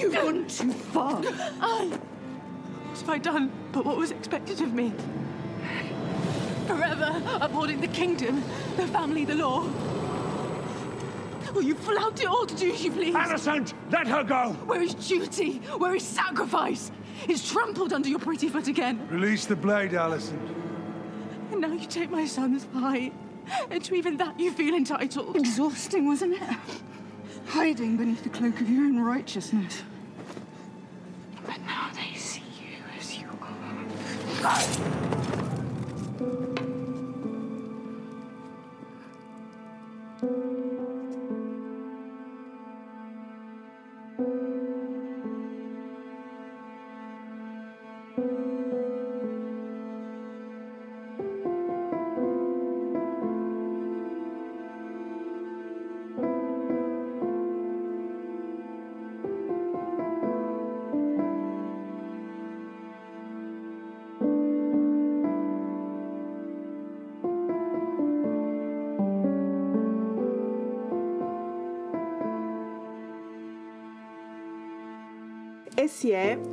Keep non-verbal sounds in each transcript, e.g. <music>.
You've gone too far. I. What have I done but what was expected of me? Forever upholding the kingdom, the family, the law. Will you flout it all to do as you please? Alicent, let her go! Where is duty? Where is sacrifice? It's trampled under your pretty foot again. Release the blade, Alicent. And now you take my son's pie. And to even that you feel entitled. Exhausting, wasn't it? Hiding beneath the cloak of your own righteousness. But now they see you as you are. Esse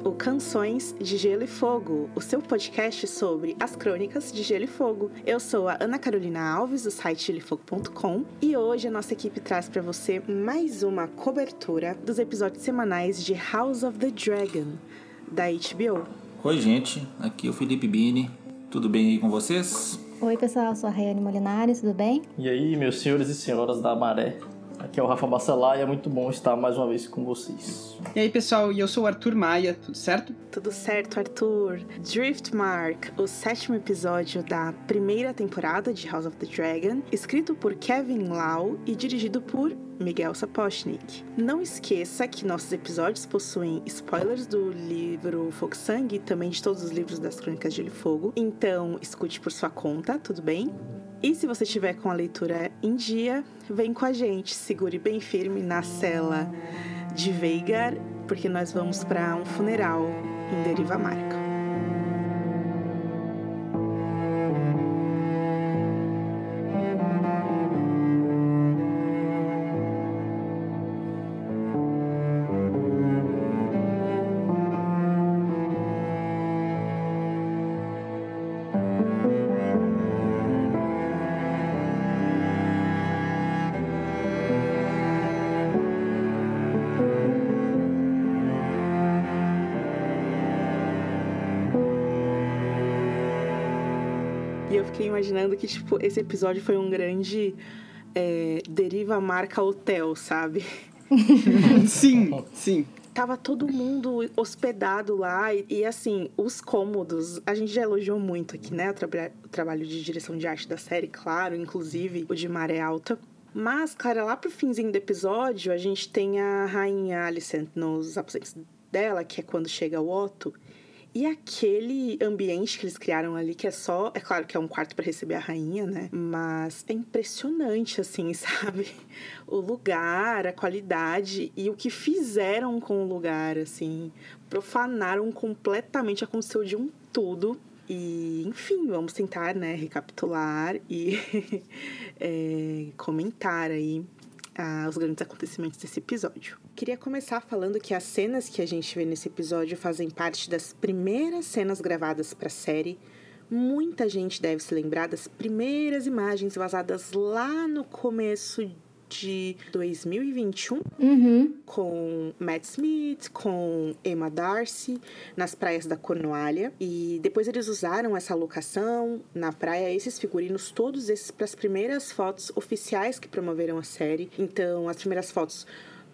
o Canções de Gelo e Fogo, o seu podcast sobre as crônicas de Gelo e Fogo. Eu sou a Ana Carolina Alves, do site gelefogo.com, e hoje a nossa equipe traz para você mais uma cobertura dos episódios semanais de House of the Dragon, da HBO. Oi, gente. Aqui é o Felipe Bini. Tudo bem aí com vocês? Oi, pessoal. Sou a Rayane Molinari, tudo bem? E aí, meus senhores e senhoras da Maré. Aqui é o Rafa Bacelar e é muito bom estar mais uma vez com vocês. E aí, pessoal, e eu sou o Arthur Maia, tudo certo? Tudo certo, Arthur. Driftmark, o sétimo episódio da primeira temporada de House of the Dragon, escrito por Kevin Lau e dirigido por Miguel Sapochnik. Não esqueça que nossos episódios possuem spoilers do livro Fogo Sangue e também de todos os livros das Crônicas de Gelo e Fogo, então escute por sua conta, tudo bem? E se você estiver com a leitura em dia, vem com a gente, segure bem firme na cela de Veigar, porque nós vamos para um funeral em Deriva Marca. E eu fiquei imaginando que, tipo, esse episódio foi um grande é, deriva marca hotel, sabe? <laughs> sim, sim. Tava todo mundo hospedado lá e, e, assim, os cômodos, a gente já elogiou muito aqui, né? O, traba o trabalho de direção de arte da série, claro, inclusive o de Maré Alta. Mas, cara, lá pro finzinho do episódio, a gente tem a rainha Alicent nos aposentos dela, que é quando chega o Otto. E aquele ambiente que eles criaram ali, que é só. É claro que é um quarto para receber a rainha, né? Mas é impressionante, assim, <laughs> sabe? O lugar, a qualidade e o que fizeram com o lugar, assim. Profanaram completamente, aconteceu de um tudo. E, enfim, vamos tentar, né, recapitular e é, <laughs> comentar aí ah, os grandes acontecimentos desse episódio. Queria começar falando que as cenas que a gente vê nesse episódio fazem parte das primeiras cenas gravadas para a série. Muita gente deve se lembrar das primeiras imagens vazadas lá no começo de 2021 uhum. com Matt Smith, com Emma Darcy nas praias da Cornualha e depois eles usaram essa locação na praia esses figurinos todos esses para as primeiras fotos oficiais que promoveram a série. Então as primeiras fotos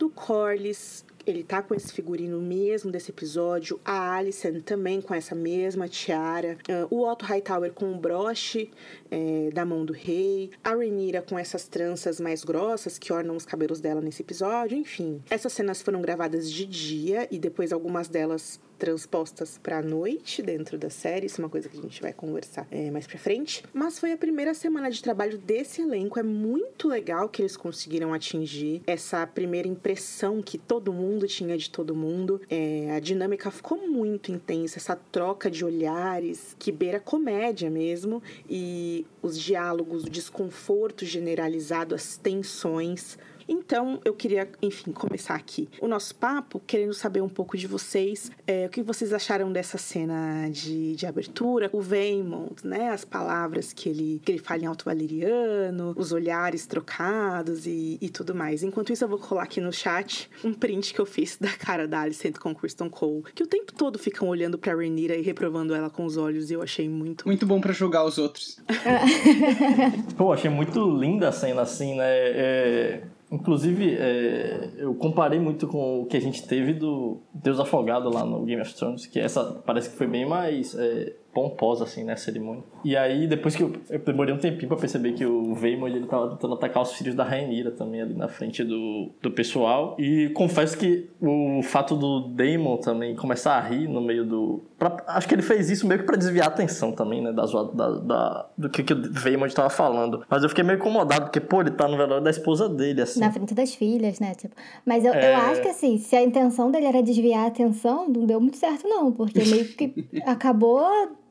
do Corlys ele tá com esse figurino mesmo desse episódio. A Alicent também com essa mesma tiara. Uh, o Otto Hightower com o broche é, da mão do rei. A Rhaenyra com essas tranças mais grossas que ornam os cabelos dela nesse episódio. Enfim, essas cenas foram gravadas de dia e depois algumas delas transpostas para a noite dentro da série, isso é uma coisa que a gente vai conversar é, mais para frente. Mas foi a primeira semana de trabalho desse elenco, é muito legal que eles conseguiram atingir essa primeira impressão que todo mundo tinha de todo mundo. É, a dinâmica ficou muito intensa, essa troca de olhares que beira comédia mesmo e os diálogos, o desconforto generalizado, as tensões Então, eu queria, enfim, começar aqui o nosso papo querendo saber um pouco de vocês. É, o que vocês acharam dessa cena de, de abertura? O Vaymond, né? As palavras que ele, que ele fala em alto valeriano, os olhares trocados e, e tudo mais. Enquanto isso, eu vou colar aqui no chat um print que eu fiz da cara da Alicent com Kristen Cole, que o tempo todo ficam olhando pra Rhaenyra e reprovando ela com os olhos e eu achei muito... Muito bom pra julgar os outros. <laughs> Pô, achei muito linda a cena assim, né? É, inclusive, é, eu comparei muito com o que a gente teve do Deus Afogado lá no Game of Thrones, que essa parece que foi bem mais é, pomposa, assim, né, a cerimônia. E aí, depois que eu, eu demorei um tempinho pra perceber que o Vaymond, ele tava tentando atacar os filhos da Rainira também ali na frente do, do pessoal. E confesso que o fato do Daemon também começar a rir no meio do... Pra, acho que ele fez isso meio que pra desviar a atenção também, né, da, da, da, do que, que o Vaymond tava falando. Mas eu fiquei meio incomodado, porque, pô, ele tá no velório da esposa dele, assim. Na frente das filhas, né? Tipo, mas eu, É. eu acho que assim, se a intenção dele era desviar a atenção, não deu muito certo, não. Porque meio que <laughs> acabou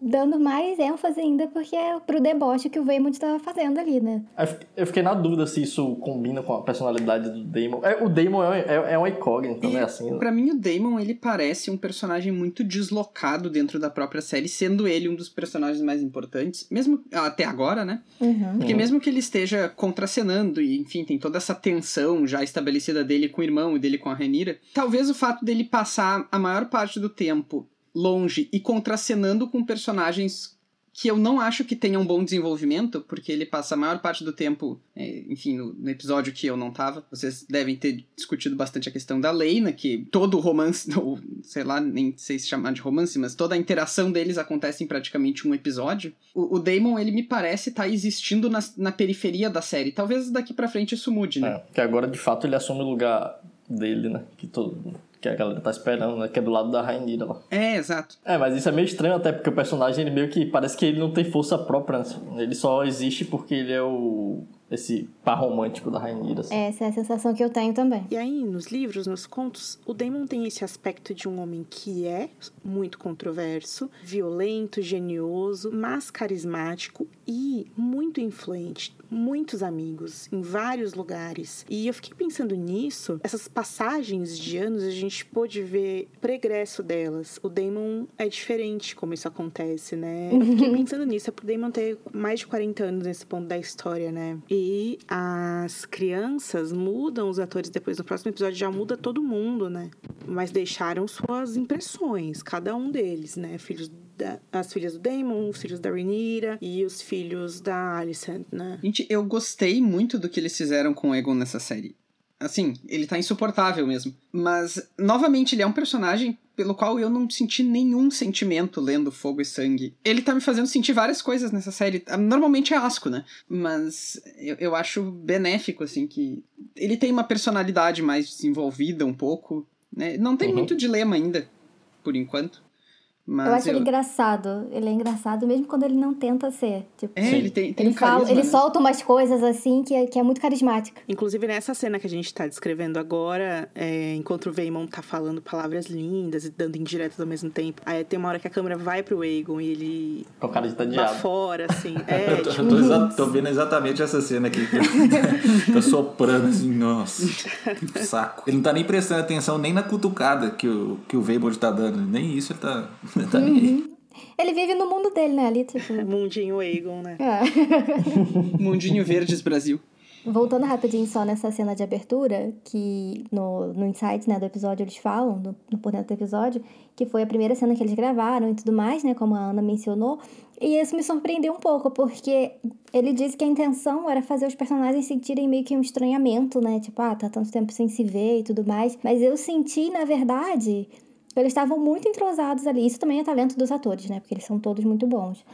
dando mais ênfase ainda porque é pro deboche que o Vaymond estava fazendo ali, né? Eu fiquei- na dúvida se isso combina com a personalidade do Daemon. É, o Daemon é, é, é uma incógnita, né? Assim, Pra mim, o Damon, ele parece um personagem muito deslocado dentro da própria série, sendo ele um dos personagens mais importantes, mesmo até agora, né? Uhum. Porque mesmo que ele esteja contracenando e, enfim, tem toda essa tensão já estabelecida dele com o irmão e dele com a Renira, talvez o fato dele passar a maior parte do tempo longe e contracenando com personagens que eu não acho que tenham um bom desenvolvimento, porque ele passa a maior parte do tempo, é, enfim, no, episódio que eu não tava, vocês devem ter discutido bastante a questão da Leina, que todo romance, <laughs> ou sei lá, nem sei se chamar de romance, mas toda a interação deles acontece em praticamente um episódio. O, o Damon, ele me parece estar existindo na, na periferia da série. Talvez daqui pra frente isso mude, né? É, porque agora de fato ele assume o lugar dele, né? Que, todo, que a galera tá esperando, né? Que é do lado da Rainira lá. É, exato. É, mas isso é meio estranho até porque o personagem ele meio que parece que ele não tem força própria. né? Ele só existe porque ele é o. esse par romântico da Rainira. Assim. Essa é a sensação que eu tenho também. E aí, nos livros, nos contos, o Damon tem esse aspecto de um homem que é muito controverso, violento, genioso, mas carismático e muito influente. Muitos amigos em vários lugares. E eu fiquei pensando nisso, essas passagens de anos, a gente pôde ver o pregresso delas. O Damon é diferente como isso acontece, né? Eu fiquei pensando nisso, é pro Damon ter mais de 40 anos nesse ponto da história, né? E as crianças mudam os atores depois. No próximo episódio já muda todo mundo, né? Mas deixaram suas impressões, cada um deles, né? Filhos da, as filhas do Damon, os filhos da Rhaenyra e os filhos da Alicent, né? Gente, eu gostei muito do que eles fizeram com o Egon nessa série. Assim, ele tá insuportável mesmo. Mas, novamente, ele é um personagem pelo qual eu não senti nenhum sentimento lendo Fogo e Sangue. Ele tá me fazendo sentir várias coisas nessa série. Normalmente é asco, né? Mas eu, eu acho benéfico, assim, que ele tem uma personalidade mais desenvolvida um pouco. Né? Não tem Uhum. muito dilema ainda, por enquanto. Mas eu acho ele engraçado. Ele é engraçado mesmo quando ele não tenta ser. Tipo, É, ele tem, tem ele um fala, carisma, ele né? solta umas coisas assim que é, que é muito carismática. Inclusive, nessa cena que a gente tá descrevendo agora, é, enquanto o Vaymond tá falando palavras lindas e dando indiretas ao mesmo tempo, aí tem uma hora que a câmera vai pro Aegon e ele o cara de tadeado. fora, assim. <laughs> É, eu tô, tipo, eu tô exa- tô vendo exatamente essa cena aqui. Que eu- tô soprando assim, nossa, que saco. Ele não tá nem prestando atenção nem na cutucada que o, que o Vaymond tá dando. Nem isso ele tá, ele tá nem aí. Ele vive no mundo dele, né? Ali, tipo. <laughs> mundinho Aegon, né? é. <laughs> Mundinho Verdes Brasil. Voltando rapidinho só nessa cena de abertura, que no, no Insights, né, do episódio eles falam, no, no por dentro do episódio, que foi a primeira cena que eles gravaram e tudo mais, né, como a Ana mencionou. E isso me surpreendeu um pouco, porque ele disse que a intenção era fazer os personagens sentirem meio que um estranhamento, né, tipo, ah, tá tanto tempo sem se ver e tudo mais. Mas eu senti, na verdade, eles estavam muito entrosados ali. Isso também é talento dos atores, né, porque eles são todos muito bons.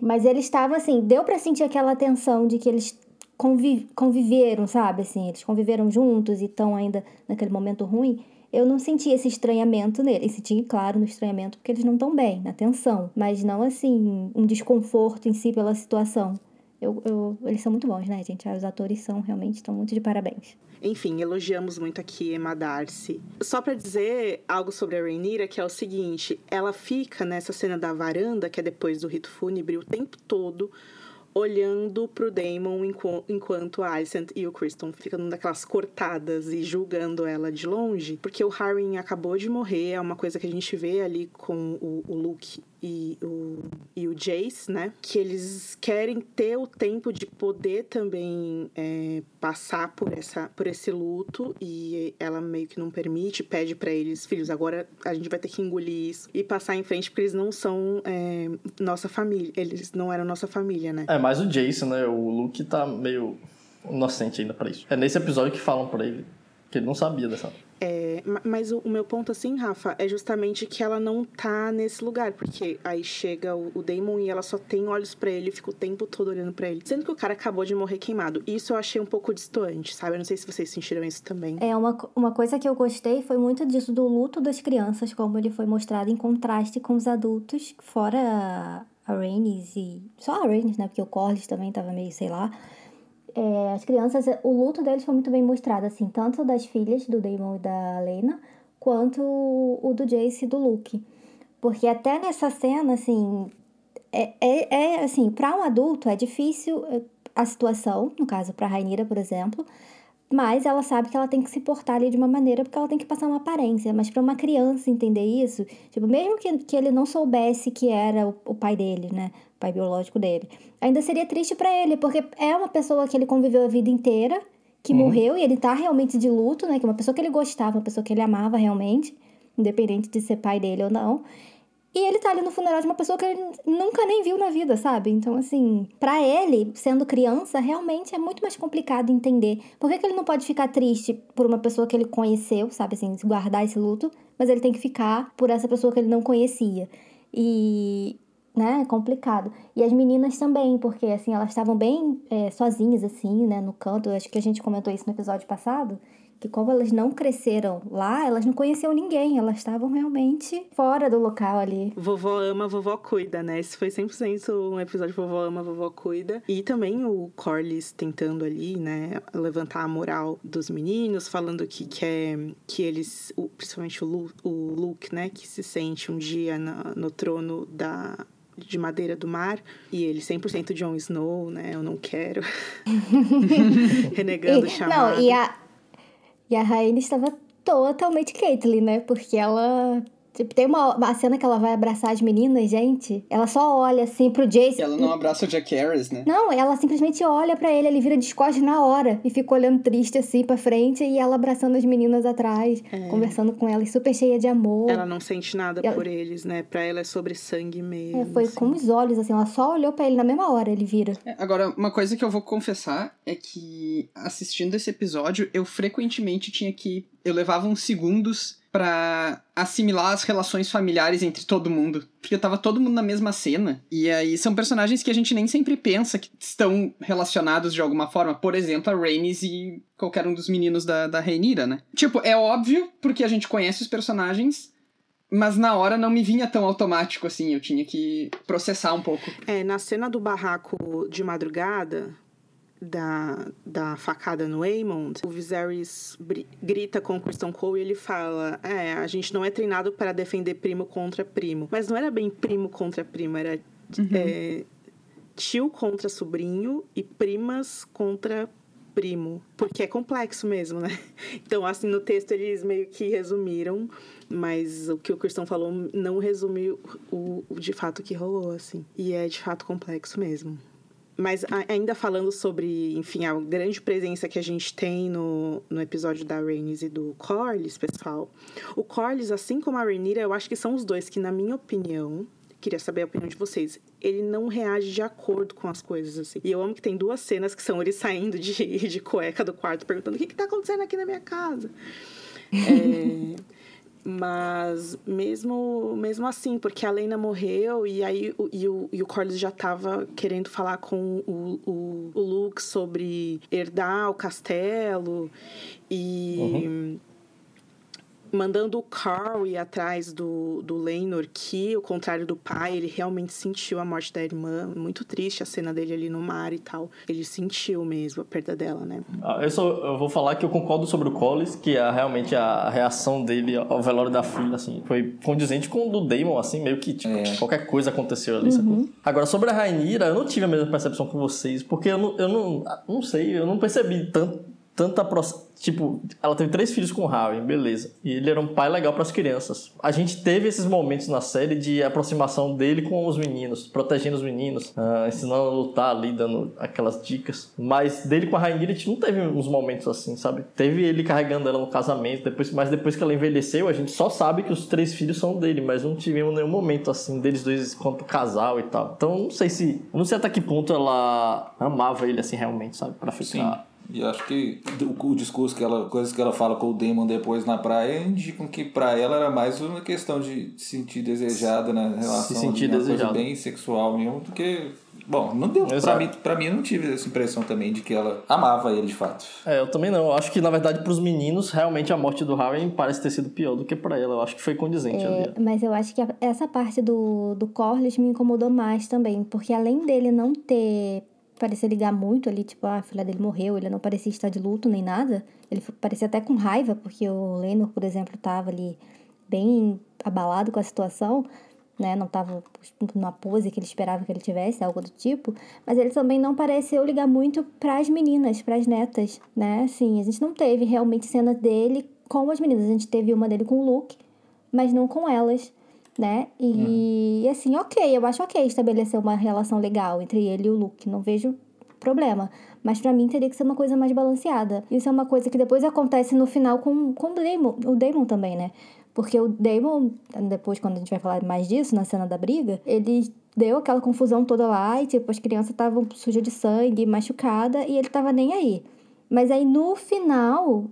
Mas eles estavam assim, deu pra sentir aquela tensão de que eles convi conviveram, sabe? Assim, eles conviveram juntos e estão ainda naquele momento ruim. Eu não senti esse estranhamento neles. Senti, claro, no estranhamento porque eles não estão bem, na tensão. Mas não, assim, um desconforto em si pela situação. Eu, eu, eles são muito bons, né, gente? Os atores são realmente estão muito de parabéns. Enfim, elogiamos muito aqui Emma Darcy. Só pra dizer algo sobre a Rhaenyra, que é o seguinte, ela fica nessa cena da varanda, que é depois do rito fúnebre, o tempo todo olhando pro Damon enqu- enquanto a Alicent e o Kristen ficam dando aquelas cortadas e julgando ela de longe, porque o Harwin acabou de morrer, é uma coisa que a gente vê ali com o, o Luke e o, e o Jace, né? Que eles querem ter o tempo de poder também é, passar por, essa, por esse luto e ela meio que não permite, pede para eles, filhos, agora a gente vai ter que engolir isso e passar em frente porque eles não são é, nossa família, eles não eram nossa família, né? É, mais o Jason, né? O Luke tá meio inocente ainda pra isso. É nesse episódio que falam pra ele que ele não sabia dessa. É, ma- mas o, o meu ponto, assim, Rafa, é justamente que ela não tá nesse lugar. Porque aí chega o, o Damon e ela só tem olhos pra ele e fica o tempo todo olhando pra ele. Sendo que o cara acabou de morrer queimado. Isso eu achei um pouco distoante, sabe? Eu não sei se vocês sentiram isso também. É, uma, uma coisa que eu gostei foi muito disso, do luto das crianças, como ele foi mostrado em contraste com os adultos, fora a, a Rhaenys e... Só a Rhaenys, né? Porque o Corlys também tava meio, sei lá. É, as crianças, o luto deles foi muito bem mostrado, assim, tanto das filhas do Daemon e da Lena, quanto o, do Jace e do Luke. Porque até nessa cena, assim, é, é, é assim, para um adulto é difícil é, a situação, no caso para Rainira, por exemplo, mas ela sabe que ela tem que se portar ali de uma maneira porque ela tem que passar uma aparência. Mas para uma criança entender isso, tipo, mesmo que, que ele não soubesse que era o, o pai dele, né? O pai biológico dele, ainda seria triste para ele, porque é uma pessoa que ele conviveu a vida inteira, que morreu e ele tá realmente de luto, né? Que é uma pessoa que ele gostava, uma pessoa que ele amava realmente, independente de ser pai dele ou não. E ele tá ali no funeral de uma pessoa que ele nunca nem viu na vida, sabe? Então, assim, pra ele, sendo criança, realmente é muito mais complicado entender. Por que, que ele não pode ficar triste por uma pessoa que ele conheceu, sabe? Assim, guardar esse luto, mas ele tem que ficar por essa pessoa que ele não conhecia. E. Né, é complicado. E as meninas também, porque, assim, elas estavam bem é, sozinhas, assim, né, no canto. Acho que a gente comentou isso no episódio passado que como elas não cresceram lá, elas não conheciam ninguém, elas estavam realmente fora do local ali. Vovó ama, vovó cuida, né? Esse foi 100% um episódio Vovó ama, vovó cuida. E também o Corlys tentando ali, né, levantar a moral dos meninos, falando que quer que eles, principalmente o, Lu, o Luke, né, que se sente um dia na- no trono da de madeira do mar e ele 100% Jon Snow, né? Eu não quero. <laughs> <laughs> Renegando o chamado. não, e a, e a Rainha estava totalmente Caitlyn, né? Porque ela. Tipo, tem uma, uma cena que ela vai abraçar as meninas, gente. Ela só olha assim pro Jace. E ela não abraça o Jack Harris, né? Não, ela simplesmente olha pra ele, ele vira de costas na hora e fica olhando triste assim pra frente e ela abraçando as meninas atrás, conversando com elas, super cheia de amor. É. Ela não sente nada Ela- por eles, né? Pra ela é sobre sangue mesmo. É, foi assim. com os olhos, assim, ela só olhou pra ele na mesma hora, ele vira. É, Agora, uma coisa que eu vou confessar é que assistindo esse episódio, eu frequentemente tinha que. Eu levava uns segundos pra assimilar as relações familiares entre todo mundo. Porque tava todo mundo na mesma cena. E aí são personagens que a gente nem sempre pensa que estão relacionados de alguma forma. Por exemplo, a Rhaenys e qualquer um dos meninos da, da Rhaenyra, né? Tipo, é óbvio porque a gente conhece os personagens. Mas na hora não me vinha tão automático assim, eu tinha que processar um pouco. É, na cena do barraco de madrugada, da, da facada no Aemond, o Viserys grita com o Kristen Cole e ele fala: É, a gente não é treinado para defender primo contra primo. Mas não era bem primo contra primo, era é, tio contra sobrinho e primas contra primo. Porque é complexo mesmo, né? <laughs> Então, assim, no texto eles meio que resumiram, mas o que o Cristão falou não resume o, o de fato que rolou, assim. E é de fato complexo mesmo. Mas ainda falando sobre, enfim, a grande presença que a gente tem no, no episódio da Rhaenys e do Corlys, pessoal. O Corlys, assim como a Rhaenyra, eu acho que são os dois que, na minha opinião, queria saber a opinião de vocês, ele não reage de acordo com as coisas, assim. E eu amo que tem duas cenas que são ele saindo de, de cueca do quarto, perguntando o que que tá acontecendo aqui na minha casa. <laughs> É... Mas mesmo, mesmo assim, porque a Lena morreu e aí o, e o, e o Corlys já tava querendo falar com o, o, o Luke sobre herdar o castelo e. mandando o Carl ir atrás do, do Lenor, que, ao contrário do pai, ele realmente sentiu a morte da irmã. Muito triste a cena dele ali no mar e tal. Ele sentiu mesmo a perda dela, né? Ah, eu, só, eu vou falar que eu concordo sobre o Collis, que é realmente a reação dele ao velório da filha, assim, foi condizente com o do Damon, assim, meio que, tipo, É. qualquer coisa aconteceu ali, sacou? Agora, sobre a Rainira, eu não tive a mesma percepção que vocês, porque eu não, eu não, não sei, eu não percebi tanto, tanta proximidade. Tipo, ela teve três filhos com o Harry, beleza. E ele era um pai legal para as crianças. A gente teve esses momentos na série de aproximação dele com os meninos, protegendo os meninos, ah, ensinando a lutar ali, dando aquelas dicas. Mas dele com a Rainha, não teve uns momentos assim, sabe? Teve ele carregando ela no casamento, depois, mas depois que ela envelheceu, a gente só sabe que os três filhos são dele, mas não tivemos nenhum momento assim deles dois quanto casal e tal. Então, não sei se. Não sei até que ponto ela amava ele assim realmente, sabe? Pra ficar. Sim. E acho que o, o discurso que ela, coisas que ela fala com o Damon depois na praia indicam que pra ela era mais uma questão de se sentir desejada na relação, sentir ali, uma desejada. coisa bem sexual mesmo, do que Bom, não deu. Pra mim, pra mim, eu não tive essa impressão também de que ela amava ele de fato. É, eu também não. Eu acho que, na verdade, pros meninos, realmente a morte do Harry parece ter sido pior do que pra ela. Eu acho que foi condizente ali. É, mas eu acho que a- essa parte do, do Corlys me incomodou mais também, porque além dele não ter parecer ligar muito ali, tipo, ah, a filha dele morreu, ele não parecia estar de luto nem nada. Ele parecia até com raiva, porque o Lenor, por exemplo, estava ali bem abalado com a situação, né? Não estava numa pose que ele esperava que ele tivesse, algo do tipo. Mas ele também não pareceu ligar muito para as meninas, para as netas, né? Assim, a gente não teve realmente cena dele com as meninas. A gente teve uma dele com o Luke, mas não com elas, né? E assim, ok, eu acho ok estabelecer uma relação legal entre ele e o Luke, não vejo problema. Mas pra mim teria que ser uma coisa mais balanceada. Isso é uma coisa que depois acontece no final com, com o Damon, o Damon também, né? Porque o Damon, depois quando a gente vai falar mais disso, na cena da briga, ele deu aquela confusão toda lá e tipo, as crianças estavam sujas de sangue, machucada e ele tava nem aí. Mas aí no final,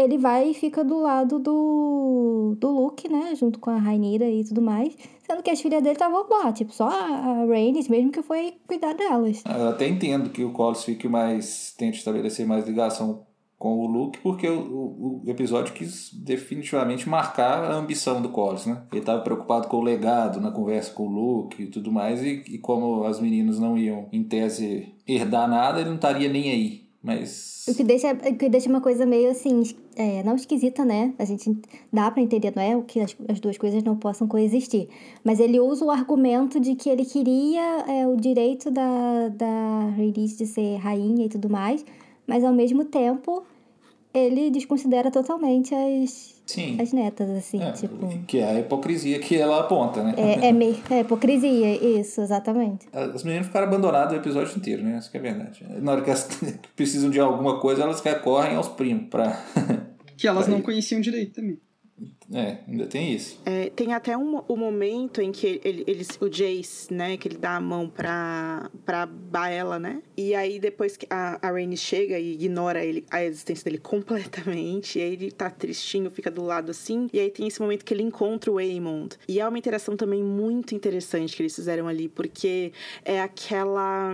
ele vai e fica do lado do, do Luke, né? Junto com a Rainira e tudo mais. Sendo que as filhas dele estavam lá, tipo, só a, Rhaenys mesmo que foi cuidar delas. Eu até entendo que o Collis fique mais. tente estabelecer mais ligação com o Luke, porque o, o, o episódio quis definitivamente marcar a ambição do Collis, né? Ele estava preocupado com o legado na conversa com o Luke e tudo mais, e, e como as meninas não iam, em tese, herdar nada, ele não estaria nem aí. Mas. O que deixa, o que deixa uma coisa meio assim, é, não esquisita, né? A gente dá pra entender, não é o que as, as duas coisas não possam coexistir. Mas ele usa o argumento de que ele queria é, o direito da, da Rhaenys de ser rainha e tudo mais, mas ao mesmo tempo ele desconsidera totalmente as, Sim. as netas, assim, É, tipo. Que é a hipocrisia que ela aponta, né? É, é meio. É hipocrisia, isso, exatamente. As meninas ficaram abandonadas o episódio inteiro, né? Isso que é verdade. Na hora que elas <laughs> precisam de alguma coisa, elas recorrem aos primos pra. Que elas <laughs> Aí. não conheciam direito também. É, ainda tem isso. É, tem até um, um momento em que ele, eles, o Jace, né, que ele dá a mão pra, pra Baela, né? E aí depois que a, a Rhaenys chega e ignora ele, a existência dele <laughs> completamente, e aí ele tá tristinho, fica do lado assim, e aí tem esse momento que ele encontra o Aemond. E é uma interação também muito interessante que eles fizeram ali, porque é aquela,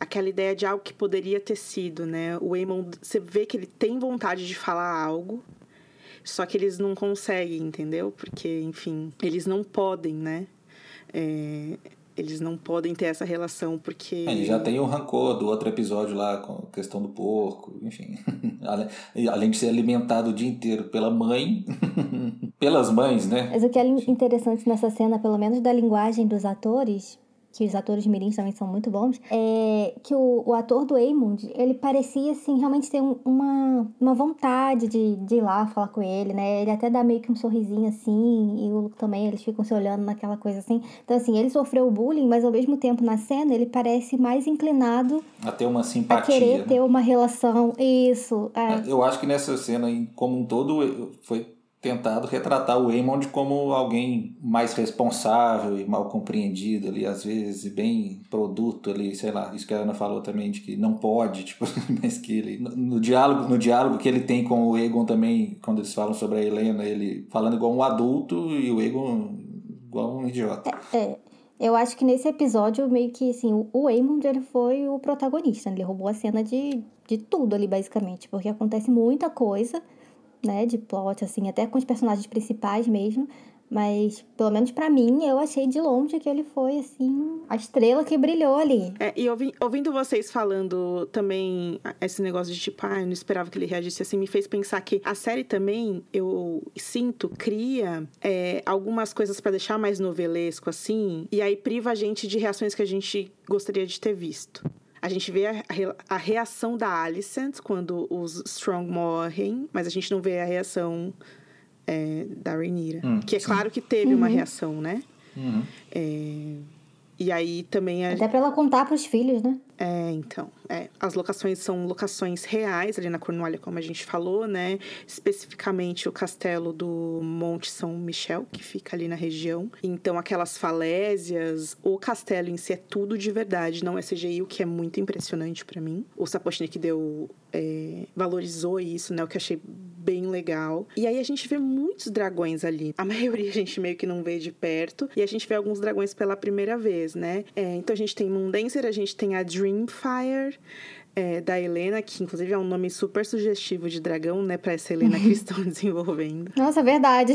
aquela ideia de algo que poderia ter sido, né? O Aemond, você vê que ele tem vontade de falar algo, só que eles não conseguem, entendeu? Porque, enfim, eles não podem, né? É, eles não podem ter essa relação porque. É, e já tem o rancor do outro episódio lá com a questão do porco, enfim. <laughs> Além de ser alimentado o dia inteiro pela mãe, <laughs> pelas mães, né? Mas o que é interessante nessa cena, pelo menos da linguagem dos atores, que os atores mirins também são muito bons, é que o, o ator do Aemond, ele parecia, assim, realmente ter um- uma, uma vontade de, de ir lá falar com ele, né? Ele até dá meio que um sorrisinho, assim, e o Luke também, eles ficam se olhando naquela coisa, assim. Então, assim, ele sofreu bullying, mas ao mesmo tempo, na cena, ele parece mais inclinado A ter uma a simpatia. querer né? ter uma relação. Isso, é. Eu acho que nessa cena, como um todo, foi tentado retratar o Aemond como alguém mais responsável e mal compreendido ali, às vezes, e bem produto ali, sei lá, isso que a Ana falou também, de que não pode, <laughs> tipo, mas que ele, no, no diálogo, no diálogo que ele tem com o Egon também, quando eles falam sobre a Helena, ele falando igual um adulto e o Egon igual um idiota. É, eu acho que nesse episódio, meio que assim, o- Aemond ele foi o protagonista, né? ele roubou a cena de, de tudo ali, basicamente, porque acontece muita coisa né, de plot, assim, até com os personagens principais mesmo. Mas, pelo menos para mim, eu achei de longe que ele foi, assim, a estrela que brilhou ali. É, e ouvi, ouvindo vocês falando também esse negócio de tipo, ah, eu não esperava que ele reagisse assim, me fez pensar que a série também, eu sinto, cria é, algumas coisas para deixar mais novelesco, assim, e aí priva a gente de reações que a gente gostaria de ter visto. A gente vê a, a reação da Alicent quando os Strong morrem, mas a gente não vê a reação é, da Rhaenyra. Hum, que é sim. claro que teve uhum. uma reação, né? Uhum. É, e aí também... A... Até pra ela contar pros filhos, né? É, então. É, as locações são locações reais ali na Cornualha, como a gente falou, né? Especificamente o castelo do Monte São Michel, que fica ali na região. Então, aquelas falésias, o castelo em si é tudo de verdade, não é CGI, o que é muito impressionante para mim. O Sapochnik deu. É, valorizou isso, né? O que eu achei bem legal. E aí a gente vê muitos dragões ali. A <laughs> maioria a gente meio que não vê de perto. E a gente vê alguns dragões pela primeira vez, né? É, então a gente tem Mundancer, a gente tem a Dreamfire. É, da Helena, que inclusive é um nome super sugestivo de dragão, né, pra essa Helena que <laughs> estão <laughs> desenvolvendo. Nossa, é verdade.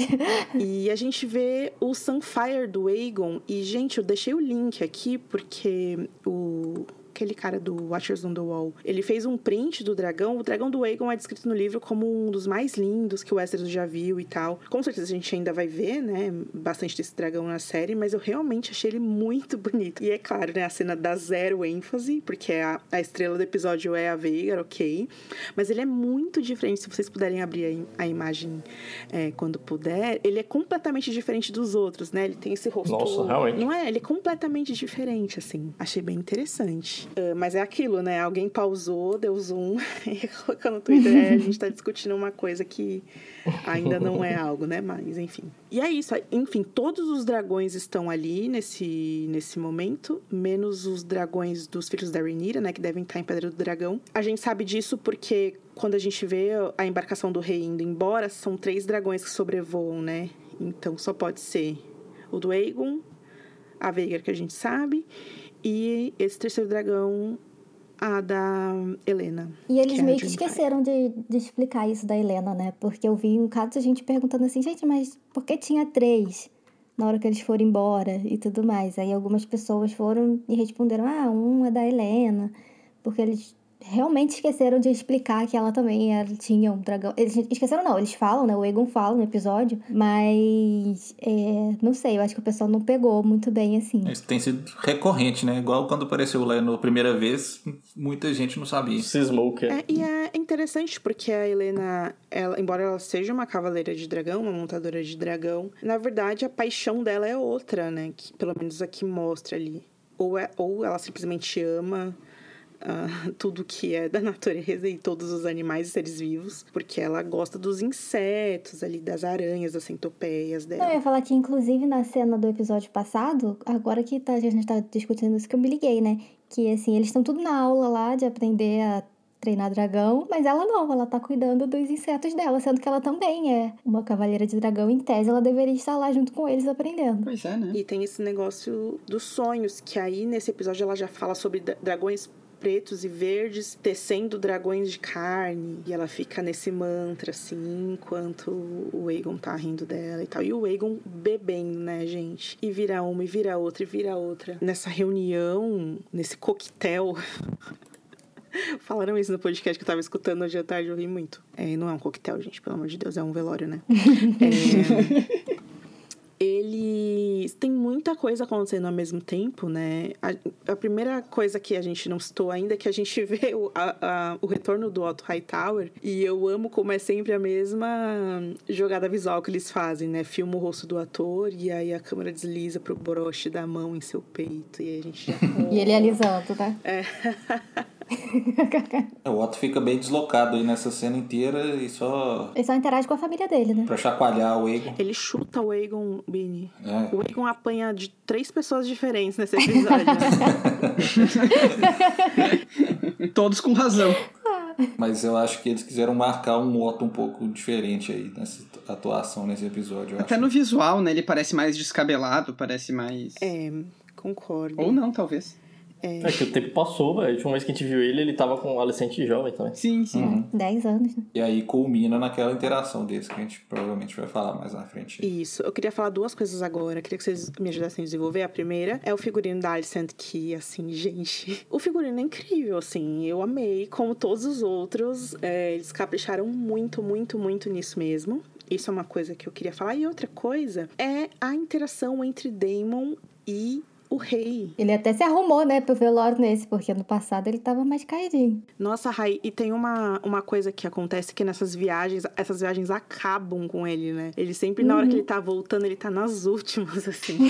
E a gente vê o Sunfire do Aegon. E, gente, eu deixei o link aqui porque o, aquele cara do Watchers on the Wall, ele fez um print do dragão. O dragão do Aegon é descrito no livro como um dos mais lindos que o Westeros já viu e tal. Com certeza a gente ainda vai ver, né, bastante desse dragão na série, mas eu realmente achei ele muito bonito. E é claro, né, a cena dá zero ênfase, porque a, a estrela do episódio é a Veigar, ok. Mas ele é muito diferente, se vocês puderem abrir a, a imagem é, quando puder, ele é completamente diferente dos outros, né? Ele tem esse rosto. Nossa, realmente. Não é? Ele é completamente diferente, assim. Achei bem interessante. Uh, mas é aquilo, né? Alguém pausou, deu zoom <laughs> e colocou no Twitter. É, a <laughs> gente tá discutindo uma coisa que ainda não é algo, né? Mas, enfim. E é isso. Enfim, todos os dragões estão ali nesse, nesse momento, menos os dragões dos filhos da Rhaenyra, né? Que devem estar em Pedra do Dragão. A gente sabe disso porque quando a gente vê a embarcação do rei indo embora, são três dragões que sobrevoam, né? Então só pode ser o do Aegon, a Veigar que a gente sabe, e esse terceiro dragão, a da Helena. E eles é meio que esqueceram de, de explicar isso da Helena, né? Porque eu vi um caso de gente perguntando assim, gente, mas por que tinha três? Na hora que eles foram embora e tudo mais. Aí algumas pessoas foram e responderam: ah, um é da Helena. Porque eles realmente esqueceram de explicar que ela também era, tinha um dragão. Eles esqueceram, não, eles falam, né? O Egon fala no episódio, mas é, não sei, eu acho que o pessoal não pegou muito bem assim. Isso tem sido recorrente, né? Igual quando apareceu lá na primeira vez, muita gente não sabia. Cismou que é. E é interessante porque a Helena, ela, embora ela seja uma cavaleira de dragão, uma montadora de dragão, na verdade a paixão dela é outra, né? Que pelo menos aqui mostra ali. Ou, é, ou ela simplesmente ama uh, <laughs> tudo que é da natureza e todos os animais e seres vivos, porque ela gosta dos insetos ali, das aranhas, das centopeias dela. Eu ia falar que, inclusive, na cena do episódio passado, agora que tá, a gente tá discutindo isso, que eu me liguei, né? Que, assim, eles estão tudo na aula lá de aprender a treinar dragão, mas ela não, ela tá cuidando dos insetos dela, sendo que ela também é uma cavaleira de dragão. Em tese, ela deveria estar lá junto com eles aprendendo. Pois é, né? E tem esse negócio dos sonhos, que aí nesse episódio ela já fala sobre dragões pretos e verdes tecendo dragões de carne. E ela fica nesse mantra, assim, enquanto o Aegon tá rindo dela e tal. E o Aegon bebendo, né, gente? E vira uma, e vira outra, e vira outra. Nessa reunião, nesse coquetel. <laughs> Falaram isso no podcast que eu tava escutando hoje à tarde, eu ri muito. É, não é um coquetel, gente, pelo amor de Deus, é um velório, né? <laughs> é eles têm muita coisa acontecendo ao mesmo tempo, né? A, a, primeira coisa que a gente não citou ainda é que a gente <laughs> vê o, a, a, o retorno do Otto Hightower e eu amo como é sempre a mesma jogada visual que eles fazem, né? Filma o rosto do ator e aí a câmera desliza pro broche da mão em seu peito e aí a gente já... <laughs> e ele alisando, né? É. <laughs> <laughs> É, o Otto fica bem deslocado aí nessa cena inteira e só. Ele só interage com a família dele, né? Pra chacoalhar o Egon. Ele chuta o Egon, Bini. É. O Egon apanha de três pessoas diferentes nesse episódio. <laughs> Todos com razão. <laughs> Mas eu acho que eles quiseram marcar um Otto um pouco diferente aí nessa atuação nesse episódio. Até acho. no visual, né? Ele parece mais descabelado, parece mais. É, concordo. Ou não, talvez. É que o tempo passou, velho. A última vez que a gente viu ele, ele tava com um adolescente jovem também. Sim, sim. 10 anos, né? E aí culmina naquela interação deles que a gente provavelmente vai falar mais na frente. Isso. Eu queria falar duas coisas agora. Queria que vocês me ajudassem a desenvolver. A primeira é o figurino da Alicent, que, assim, gente... <laughs> O figurino é incrível, assim. Eu amei. Como todos os outros, é, eles capricharam muito, muito, muito nisso mesmo. Isso é uma coisa que eu queria falar. E outra coisa é a interação entre Damon e o rei. Ele até se arrumou, né, pro velório nesse, porque no passado ele tava mais caidinho. Nossa, Rai, e tem uma, uma coisa que acontece que nessas viagens, essas viagens acabam com ele, né? Ele sempre, na hora que ele tá voltando, ele tá nas últimas, assim. <laughs>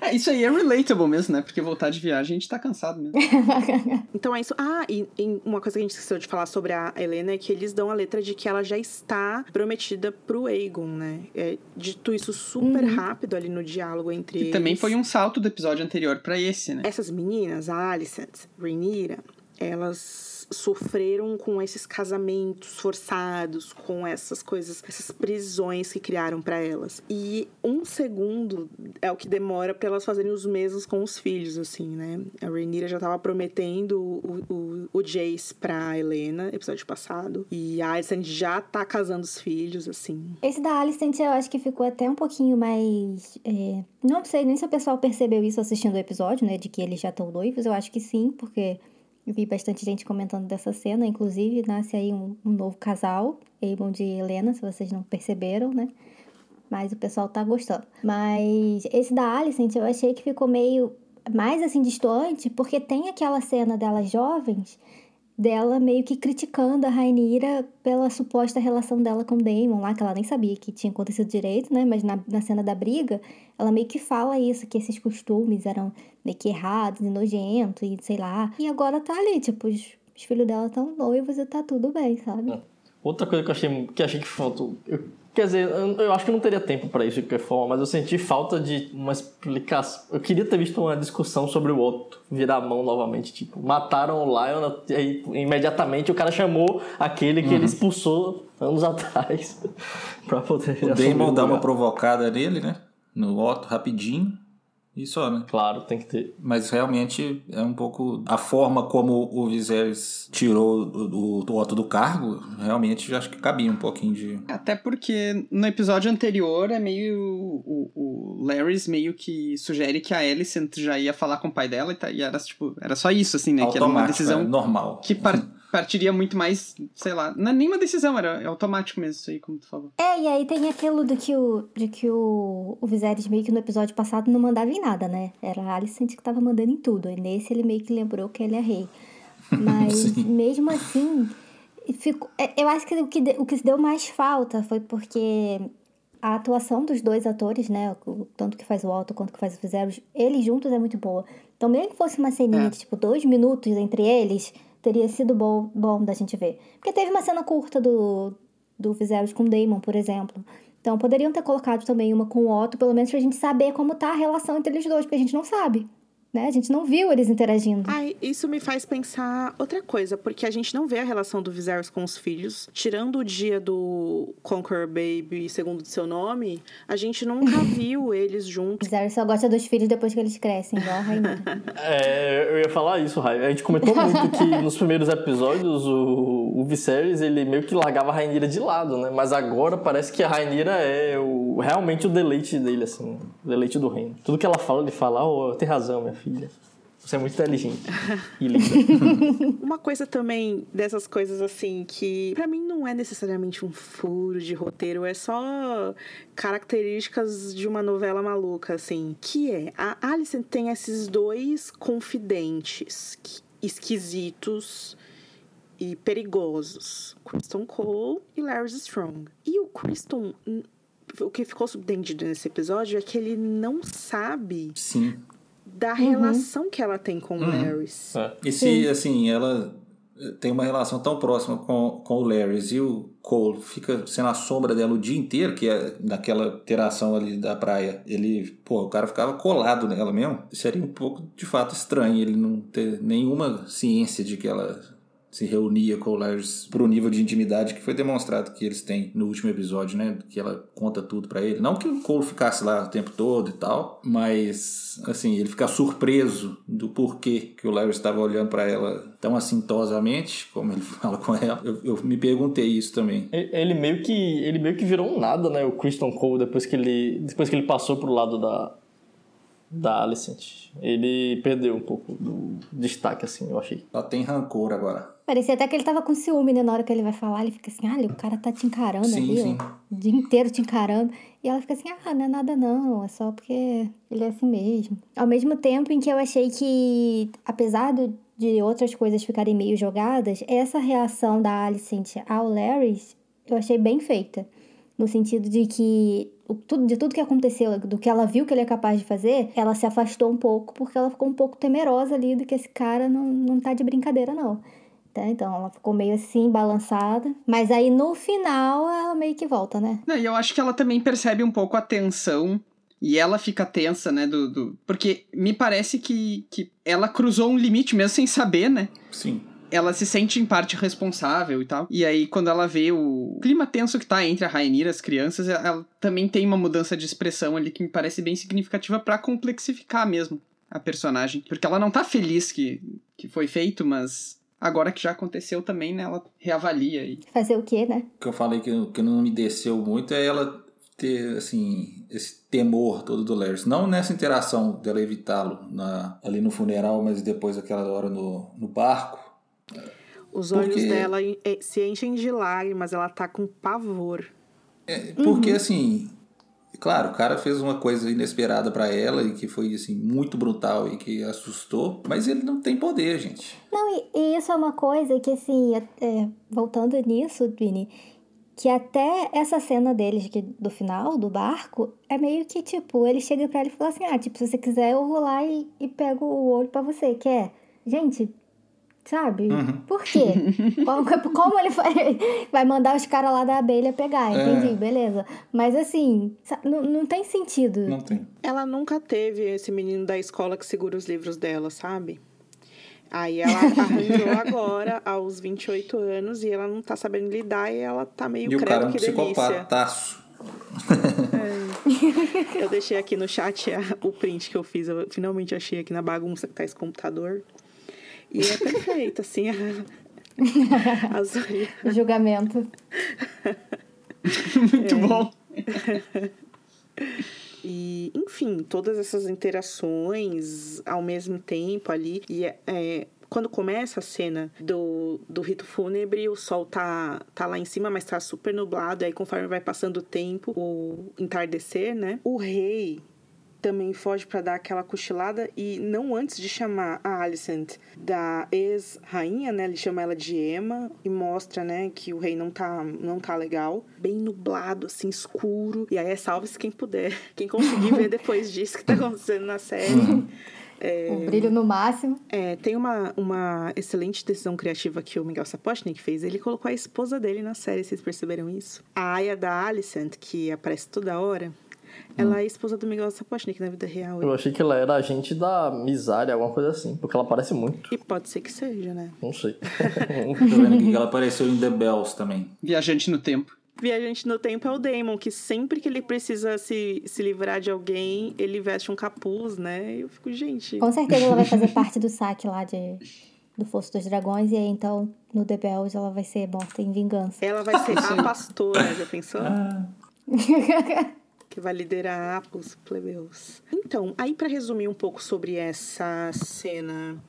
É, isso aí é relatable mesmo, né? Porque voltar de viagem a gente tá cansado mesmo. <laughs> então é isso. Ah, e, e uma coisa que a gente esqueceu de falar sobre a Helena é que eles dão a letra de que ela já está prometida pro Aegon, né? É, dito isso super rápido ali no diálogo entre E eles. também foi um salto do episódio anterior pra esse, né? Essas meninas, a Alicent, Rhaenyra, elas sofreram com esses casamentos forçados, com essas coisas, essas prisões que criaram pra elas. E um segundo é o que demora pra elas fazerem os mesmos com os filhos, assim, né? A Rhaenyra já tava prometendo o, o, o Jace pra Helena, episódio passado, e a Alicent já tá casando os filhos, assim. Esse da Alicent eu acho que ficou até um pouquinho mais. é, Não sei nem se o pessoal percebeu isso assistindo o episódio, né? De que eles já estão noivos. Eu acho que sim, porque vi bastante gente comentando dessa cena. Inclusive, nasce aí um, um novo casal, Aemon e Helena, se vocês não perceberam, né? Mas o pessoal tá gostando. Mas esse da Alicent eu achei que ficou meio mais assim distante, porque tem aquela cena delas jovens dela meio que criticando a Rainira pela suposta relação dela com o Damon lá, que ela nem sabia que tinha acontecido direito, né? Mas na, na cena da briga, ela meio que fala isso, que esses costumes eram meio que errados e nojentos e sei lá. E agora tá ali, tipo, os, os filhos dela estão noivos e tá tudo bem, sabe? Outra coisa que eu achei que, achei que faltou. eu- quer dizer, eu, acho que não teria tempo pra isso de qualquer forma, mas eu senti falta de uma explicação. Eu queria ter visto uma discussão sobre o Otto virar a mão novamente. Tipo, mataram o Lion e aí imediatamente o cara chamou aquele que ele expulsou anos atrás <laughs> pra poder. O Damon dá uma provocada nele, né? No Otto, rapidinho. E só, né? Claro, tem que ter. Mas realmente é um pouco. A forma como o Viserys tirou o, o, Otto do cargo, realmente acho que cabia um pouquinho de. Até porque no episódio anterior é meio. O, o Larrys meio que sugere que a Alicent já ia falar com o pai dela e, tá, e era tipo. Era só isso, assim, né? Que era uma automático, decisão é normal. que par- partiria muito mais, sei lá. Não é nem uma decisão, era é automático mesmo, isso aí, como tu falou. É, e aí tem aquilo de que o, de que o, o Viserys meio que no episódio passado não mandava em nada, né? Era a Alicent que tava mandando em tudo. E nesse ele meio que lembrou que ele é rei. <laughs> Mas mesmo assim, ficou, é, eu acho que o que, o que se deu mais falta foi porque a atuação dos dois atores, né? o- Tanto que faz o Otto quanto que faz o Viserys, eles juntos é muito boa. Então, mesmo que fosse uma ceninha É. de tipo dois minutos entre eles, teria sido bom, bom da gente ver. Porque teve uma cena curta do, do Viserys com o Daemon, por exemplo. Então, poderiam ter colocado também uma com o Otto, pelo menos pra gente saber como tá a relação entre eles dois, porque a gente não sabe. Né? A gente não viu eles interagindo. Ai, isso me faz pensar outra coisa, porque a gente não vê a relação do Viserys com os filhos. Tirando o dia do Conqueror Baby, segundo o seu nome, a gente nunca <laughs> viu eles O juntos. Viserys só gosta dos filhos depois que eles crescem, igual a Rainha. <laughs> É, eu ia falar isso, Rai. A gente comentou muito que <laughs> nos primeiros episódios o, o Viserys ele meio que largava a Rainira de lado, né? Mas agora parece que a Rainira é o, realmente o deleite dele, assim, o deleite do reino. Tudo que ela fala, ele fala, oh, tem razão, minha filha. Você é muito inteligente <laughs> e linda. Uma coisa também dessas coisas assim que pra mim não é necessariamente um furo de roteiro, é só características de uma novela maluca assim, que é a Alicent tem esses dois confidentes esquisitos e perigosos, Kristen Cole e Larry Strong. E o Kristen o que ficou subentendido nesse episódio é que ele não sabe Sim. Da relação que ela tem com o Larry. É. E se, assim, ela tem uma relação tão próxima com, com o Larry e o Cole fica sendo a sombra dela o dia inteiro, que é naquela interação ali da praia, ele, pô, o cara ficava colado nela mesmo. Seria um pouco, de fato, estranho ele não ter nenhuma ciência de que ela se reunia com o Larry pro nível de intimidade que foi demonstrado que eles têm no último episódio, né? Que ela conta tudo para ele. Não que o Cole ficasse lá o tempo todo e tal, mas assim, ele fica surpreso do porquê que o Larry estava olhando para ela tão assintosamente, como ele <laughs> fala com ela. Eu, eu, me perguntei isso também. Ele meio que ele meio que virou um nada, né? O Christian Cole depois que ele depois que ele passou pro lado da da Alicent. Ele perdeu um pouco do destaque, assim, eu achei. Só tem rancor agora. Parecia até que ele tava com ciúme, né? Na hora que ele vai falar, ele fica assim, ah, o cara tá te encarando sim, ali, sim. ó. O dia inteiro te encarando. E ela fica assim, ah, não é nada não, é só porque ele é assim mesmo. Ao mesmo tempo em que eu achei que, apesar do, de outras coisas ficarem meio jogadas, essa reação da Alicent ao Larry, eu achei bem feita. No sentido de que de tudo que aconteceu, do que ela viu que ele é capaz de fazer, ela se afastou um pouco porque ela ficou um pouco temerosa ali de que esse cara não, não tá de brincadeira, não. Tá? Então ela ficou meio assim, balançada. Mas aí no final ela meio que volta, né? Não, e eu acho que ela também percebe um pouco a tensão. E ela fica tensa, né? Do, do... Porque me parece que, que ela cruzou um limite mesmo sem saber, né? Sim ela se sente em parte responsável e tal. E aí, quando ela vê o clima tenso que tá entre a Rainira e as crianças, ela também tem uma mudança de expressão ali que me parece bem significativa para complexificar mesmo a personagem. Porque ela não tá feliz que, que foi feito, mas agora que já aconteceu também, né, ela reavalia. E... Fazer o quê, né? O que eu falei que, que não me desceu muito é ela ter, assim, esse temor todo do Larry. Não nessa interação dela evitá-lo ali no funeral, mas depois aquela hora no, no barco os olhos porque... dela se enchem de lágrimas, ela tá com pavor. É, porque uhum. assim, claro, o cara fez uma coisa inesperada para ela e que foi assim muito brutal e que assustou, mas ele não tem poder, gente. Não, e, e isso é uma coisa que assim, é, voltando nisso, Vini, que até essa cena deles que, do final, do barco, é meio que tipo, ele chega para ela e fala assim: ah, tipo, se você quiser, eu vou lá e, e pego o olho para você, quer? Gente, Sabe? Uhum. Por quê? <laughs> Como ele <laughs> vai mandar os caras lá da abelha pegar? É. Entendi, é. beleza. Mas assim, não, não tem sentido. Não tem. Ela nunca teve esse menino da escola que segura os livros dela, sabe? Aí ela <laughs> arranjou agora, aos 28 anos, e ela não tá sabendo lidar e ela tá meio E o cara é um que psicopataço. É. Eu deixei aqui no chat o print que eu fiz. Eu finalmente achei aqui na bagunça que tá esse computador. E é perfeito, assim. <laughs> As... O julgamento. <laughs> Muito é. bom. E, enfim, todas essas interações ao mesmo tempo ali. E é, é, quando começa a cena do, do rito fúnebre, o sol tá, tá lá em cima, mas tá super nublado. E aí, conforme vai passando o tempo, o entardecer, né? O rei também foge para dar aquela cochilada e não antes de chamar a Alicent da ex-rainha, né? Ele chama ela de Emma e mostra, né, que o rei não tá, não tá legal. Bem nublado, assim, escuro. E aí é salve-se quem puder. <laughs> Quem conseguir ver depois disso que tá acontecendo na série. É, o brilho no máximo. É, tem uma, uma excelente decisão criativa que o Miguel Sapochnik fez. Ele colocou a esposa dele na série, vocês perceberam isso? A Aya da Alicent, que aparece toda hora, ela é esposa do Miguel Sapochnik na vida real. Eu achei que ela era agente da miséria, alguma coisa assim, porque ela parece muito. E pode ser que seja, né? Não sei. <laughs> Tô vendo aqui que ela apareceu em The Bells também. Viajante no tempo. Viajante no tempo é o Damon, que sempre que ele precisa se, se livrar de alguém, ele veste um capuz, né? E eu fico, gente. Com certeza ela vai fazer parte do saque lá de, do Fosso dos Dragões, e aí então no The Bells ela vai ser morta em vingança. Ela vai ser a pastora, já pensou? Ah. <laughs> que vai liderar os plebeus. Então, aí para resumir um pouco sobre essa cena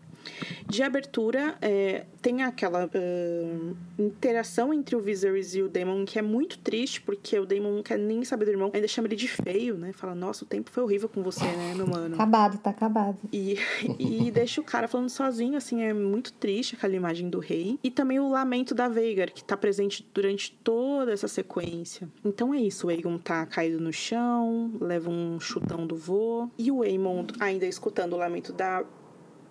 de abertura, é, tem aquela uh, interação entre o Viserys e o Daemon que é muito triste, porque o Daemon não quer nem saber do irmão, ainda chama ele de feio, né? Fala, nossa, o tempo foi horrível com você, né, meu mano? Acabado, tá acabado. E, e deixa o cara falando sozinho, assim, é muito triste aquela imagem do rei. E também o lamento da Veigar, que tá presente durante toda essa sequência. Então é isso, o Aegon tá caído no chão, leva um chutão do vô, e o Aemon ainda escutando o lamento da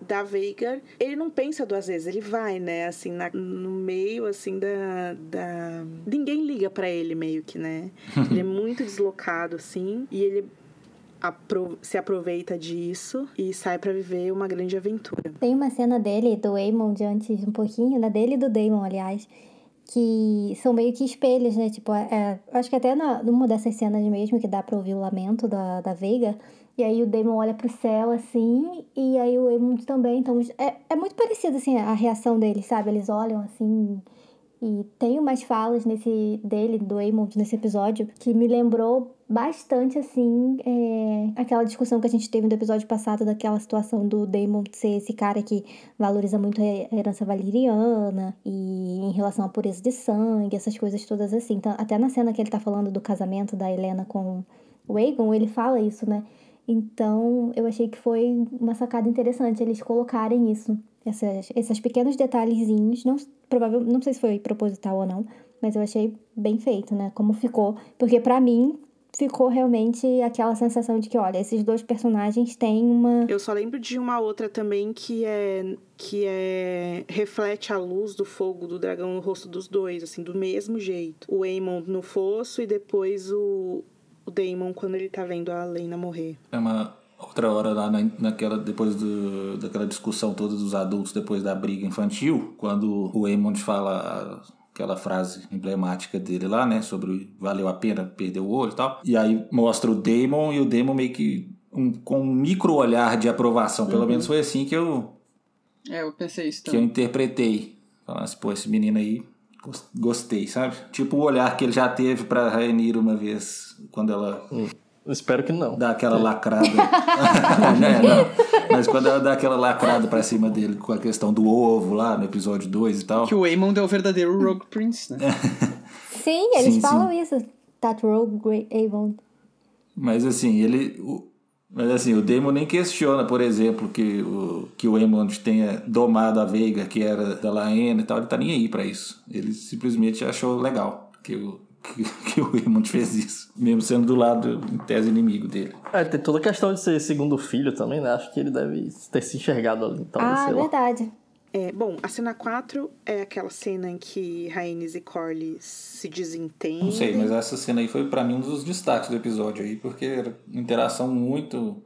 da Veigar, ele não pensa duas vezes, ele vai, né, assim, na, no meio, assim, da, da... Ninguém liga para ele, meio que, né? <laughs> ele é muito deslocado, assim, e ele apro se aproveita disso e sai para viver uma grande aventura. Tem uma cena dele, do Aemon, de antes um pouquinho, né? Dele e do Daemon, aliás, que são meio que espelhos, né? Tipo, é, acho que até na, numa dessas cenas mesmo, que dá pra ouvir o lamento da, da Veiga, e aí o Damon olha pro céu, assim, e aí o Aemond também. Então, é, é muito parecido, assim, a reação deles, sabe? Eles olham, assim... E tem umas falas nesse dele, do Aemond, nesse episódio, que me lembrou bastante, assim, é, aquela discussão que a gente teve no episódio passado, daquela situação do Damon ser esse cara que valoriza muito a herança valeriana e em relação à pureza de sangue, essas coisas todas assim. Então, até na cena que ele tá falando do casamento da Helena com o Aegon, ele fala isso, né? Então, eu achei que foi uma sacada interessante eles colocarem isso, essas, esses pequenos detalhezinhos, não, provável, não sei se foi proposital ou não, mas eu achei bem feito, né? Como ficou, porque para mim ficou realmente aquela sensação de que, olha, esses dois personagens têm uma. Eu só lembro de uma outra também que é que é reflete a luz do fogo do dragão no rosto dos dois, assim, do mesmo jeito. O Aemon no fosso e depois o o Damon quando ele tá vendo a Lena morrer. É uma outra hora lá na, naquela depois do, daquela discussão toda dos adultos depois da briga infantil, quando o Aemon fala aquela frase emblemática dele lá, né, sobre valeu a pena perder o olho e tal. E aí mostra o Damon e o Damon meio que um, com um micro olhar de aprovação, pelo uhum. menos foi assim que eu É, eu pensei isso também. Que eu interpretei. Falando assim, pô, esse menino aí Gostei, sabe? Tipo o olhar que ele já teve pra Rainira uma vez, quando ela. Hum, espero que não. Dá aquela lacrada. <laughs> não, é, não. Mas quando ela dá aquela lacrada pra cima dele com a questão do ovo lá no episódio 2 e tal. Que o Aemond é o verdadeiro Rogue Prince, né? <laughs> sim, eles sim, falam sim. isso. That Rogue Aemond. Mas assim, ele. Mas assim, o Damon nem questiona, por exemplo, que o, que o Aemond tenha domado a Veiga, que era da Laena e tal. Ele tá nem aí para isso. Ele simplesmente achou legal que o, que, <laughs> que o Aemond fez isso. Mesmo sendo do lado, em tese, inimigo dele. É, tem toda a questão de ser segundo filho também, né? Acho que ele deve ter se enxergado ali. Então, ah, é verdade. É, bom, a cena 4 é aquela cena em que Rhaenys e Corlys se desentendem. Não sei, mas essa cena aí foi para mim um dos destaques do episódio aí, porque era uma interação muito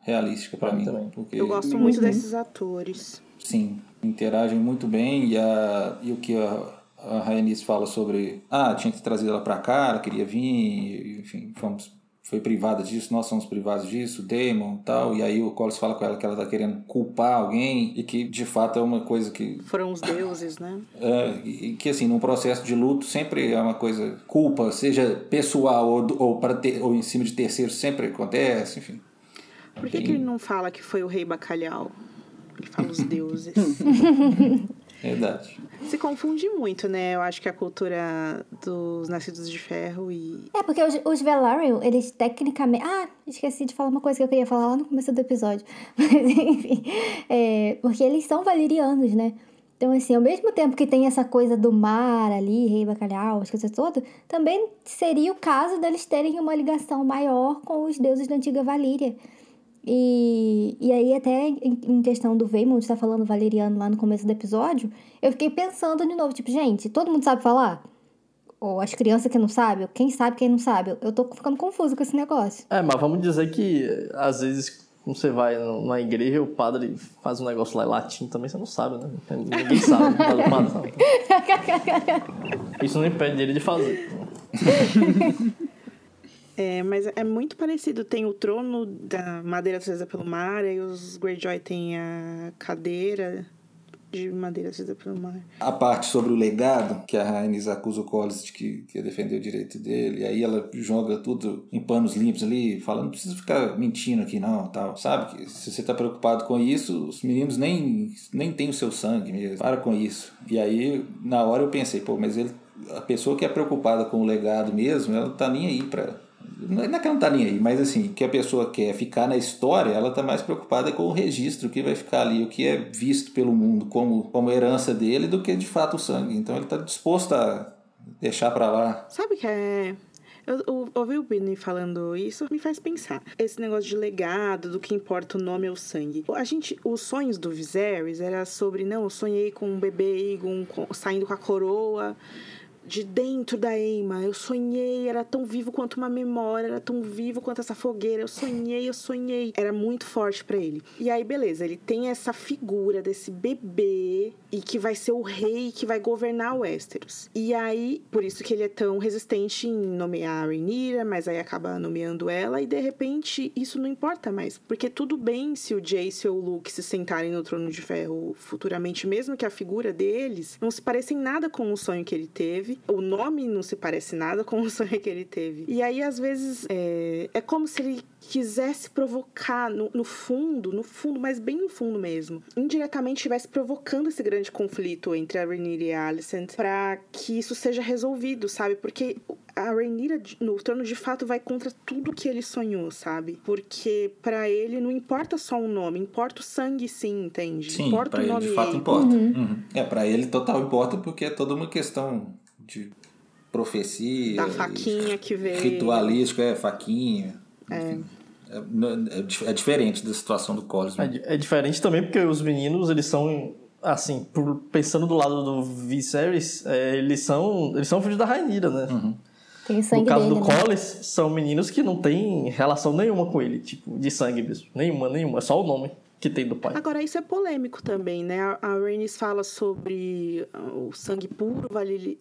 realística para mim. Também. Porque... Eu gosto muito uhum. desses atores. Sim, interagem muito bem e, a, e o que a, a Rhaenys fala sobre ah, tinha que trazer ela para cá, ela queria vir, enfim, fomos foi privada disso, nós somos privados disso, Damon tal, e aí o Collis fala com ela que ela tá querendo culpar alguém e que de fato é uma coisa que... Foram os deuses, né? É, e que assim, num processo de luto sempre é uma coisa, culpa, seja pessoal ou, ou, para ter, ou em cima de terceiros, sempre acontece, enfim. Por que, que ele não fala que foi o rei Bacalhau? Ele fala os <laughs> deuses. <laughs> Verdade. Se confunde muito, né? Eu acho que a cultura dos Nascidos de Ferro e. É, porque os, os Velaryon, eles tecnicamente. Ah, esqueci de falar uma coisa que eu queria falar lá no começo do episódio. <laughs> Mas, enfim. É, porque eles são valerianos, né? Então, assim, ao mesmo tempo que tem essa coisa do mar ali, rei bacalhau, as coisas todas, também seria o caso deles terem uma ligação maior com os deuses da antiga Valíria. E, e aí, até em, questão do Veimond estar tá falando valeriano lá no começo do episódio, eu fiquei pensando de novo, tipo, gente, todo mundo sabe falar? Ou as crianças que não sabem? Quem sabe, quem não sabe? Eu tô ficando confuso com esse negócio. É, mas vamos dizer que, às vezes, quando você vai na igreja, o padre faz um negócio lá em latim também, você não sabe, né? Ninguém sabe. o padre sabe. <laughs> Isso não impede ele de fazer. <laughs> É, mas é muito parecido. Tem o trono da madeira trazida pelo mar, e os Greyjoy tem a cadeira de madeira trazida pelo mar. A parte sobre o legado, que a Rhaenys acusa o Collis de que, que defender o direito dele, aí ela joga tudo em panos limpos ali, falando, não precisa ficar mentindo aqui não, tal. Sabe que se você tá preocupado com isso, os meninos nem, nem têm o seu sangue mesmo. Para com isso. E aí, na hora eu pensei, pô, mas ele a pessoa que é preocupada com o legado mesmo, ela tá nem aí para não é que ela não tá nem aí, mas assim, que a pessoa quer ficar na história, ela tá mais preocupada com o registro, que vai ficar ali, o que é visto pelo mundo como, como herança dele, do que de fato o sangue. Então ele tá disposto a deixar para lá. Sabe que é. Eu, eu ouvi o Billy falando isso, me faz pensar. Esse negócio de legado, do que importa o nome ou o sangue. A gente, os sonhos do Viserys era sobre, não, eu sonhei com um bebê Egon saindo com a coroa de dentro da Eima. Eu sonhei, era tão vivo quanto uma memória, era tão vivo quanto essa fogueira. Eu sonhei, eu sonhei. Era muito forte para ele. E aí, beleza, ele tem essa figura desse bebê e que vai ser o rei que vai governar o Westeros. E aí, por isso que ele é tão resistente em nomear a Rhaenyra, mas aí acaba nomeando ela e de repente isso não importa mais, porque tudo bem se o Jace ou o Luke se sentarem no trono de ferro futuramente, mesmo que a figura deles não se pareça em nada com o sonho que ele teve, o nome não se parece nada com o sonho que ele teve. E aí às vezes é, é como se ele quisesse provocar no, no, fundo, no fundo, mas bem no fundo mesmo, indiretamente estivesse provocando esse grande conflito entre a Rhaenyra e a Alicent para que isso seja resolvido, sabe? Porque a Rhaenyra no trono de fato vai contra tudo que ele sonhou, sabe? Porque para ele não importa só o nome, importa o sangue sim, entende? Sim, importa pra o ele nome de fato ele. importa. Uhum. É, para ele total importa porque é toda uma questão de profecia. Da faquinha que veio. Ritualístico, é, faquinha. É. É, é, diferente da situação do Collins. É, é, diferente também porque os meninos, eles são, assim, por, pensando do lado do Viserys, é, eles são eles são filhos da Rainira, né? Uhum. Tem sangue no caso dele, do né? Collins, são meninos que não têm relação nenhuma com ele, tipo, de sangue mesmo. Nenhuma, nenhuma. É só o nome que tem do pai. Agora, isso é polêmico também, né? A, a Rhaenys fala sobre o sangue puro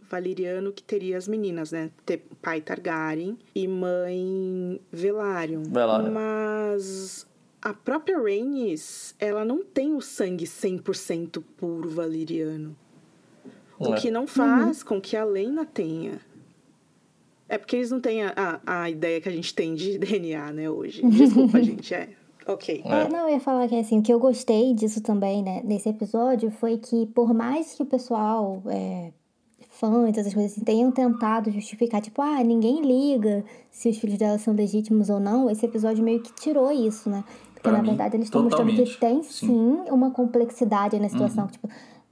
valeriano que teria as meninas, né? Ter pai Targaryen e mãe Velaryon. Velaryon. Mas a própria Rhaenys, ela não tem o sangue 100% puro valeriano. O É. que não faz com que a Lena tenha. É porque eles não têm a, a, a ideia que a gente tem de <laughs> DNA, né, hoje. Desculpa, <laughs> gente, é. Ok. É, não, eu ia falar que assim, o que eu gostei disso também, né, nesse episódio, foi que por mais que o pessoal, é, fãs, essas coisas assim, tenham tentado justificar, tipo, ah, ninguém liga se os filhos dela são legítimos ou não, esse episódio meio que tirou isso, né? Porque Pra na mim, verdade eles estão mostrando que tem Sim. sim uma complexidade na situação, tipo,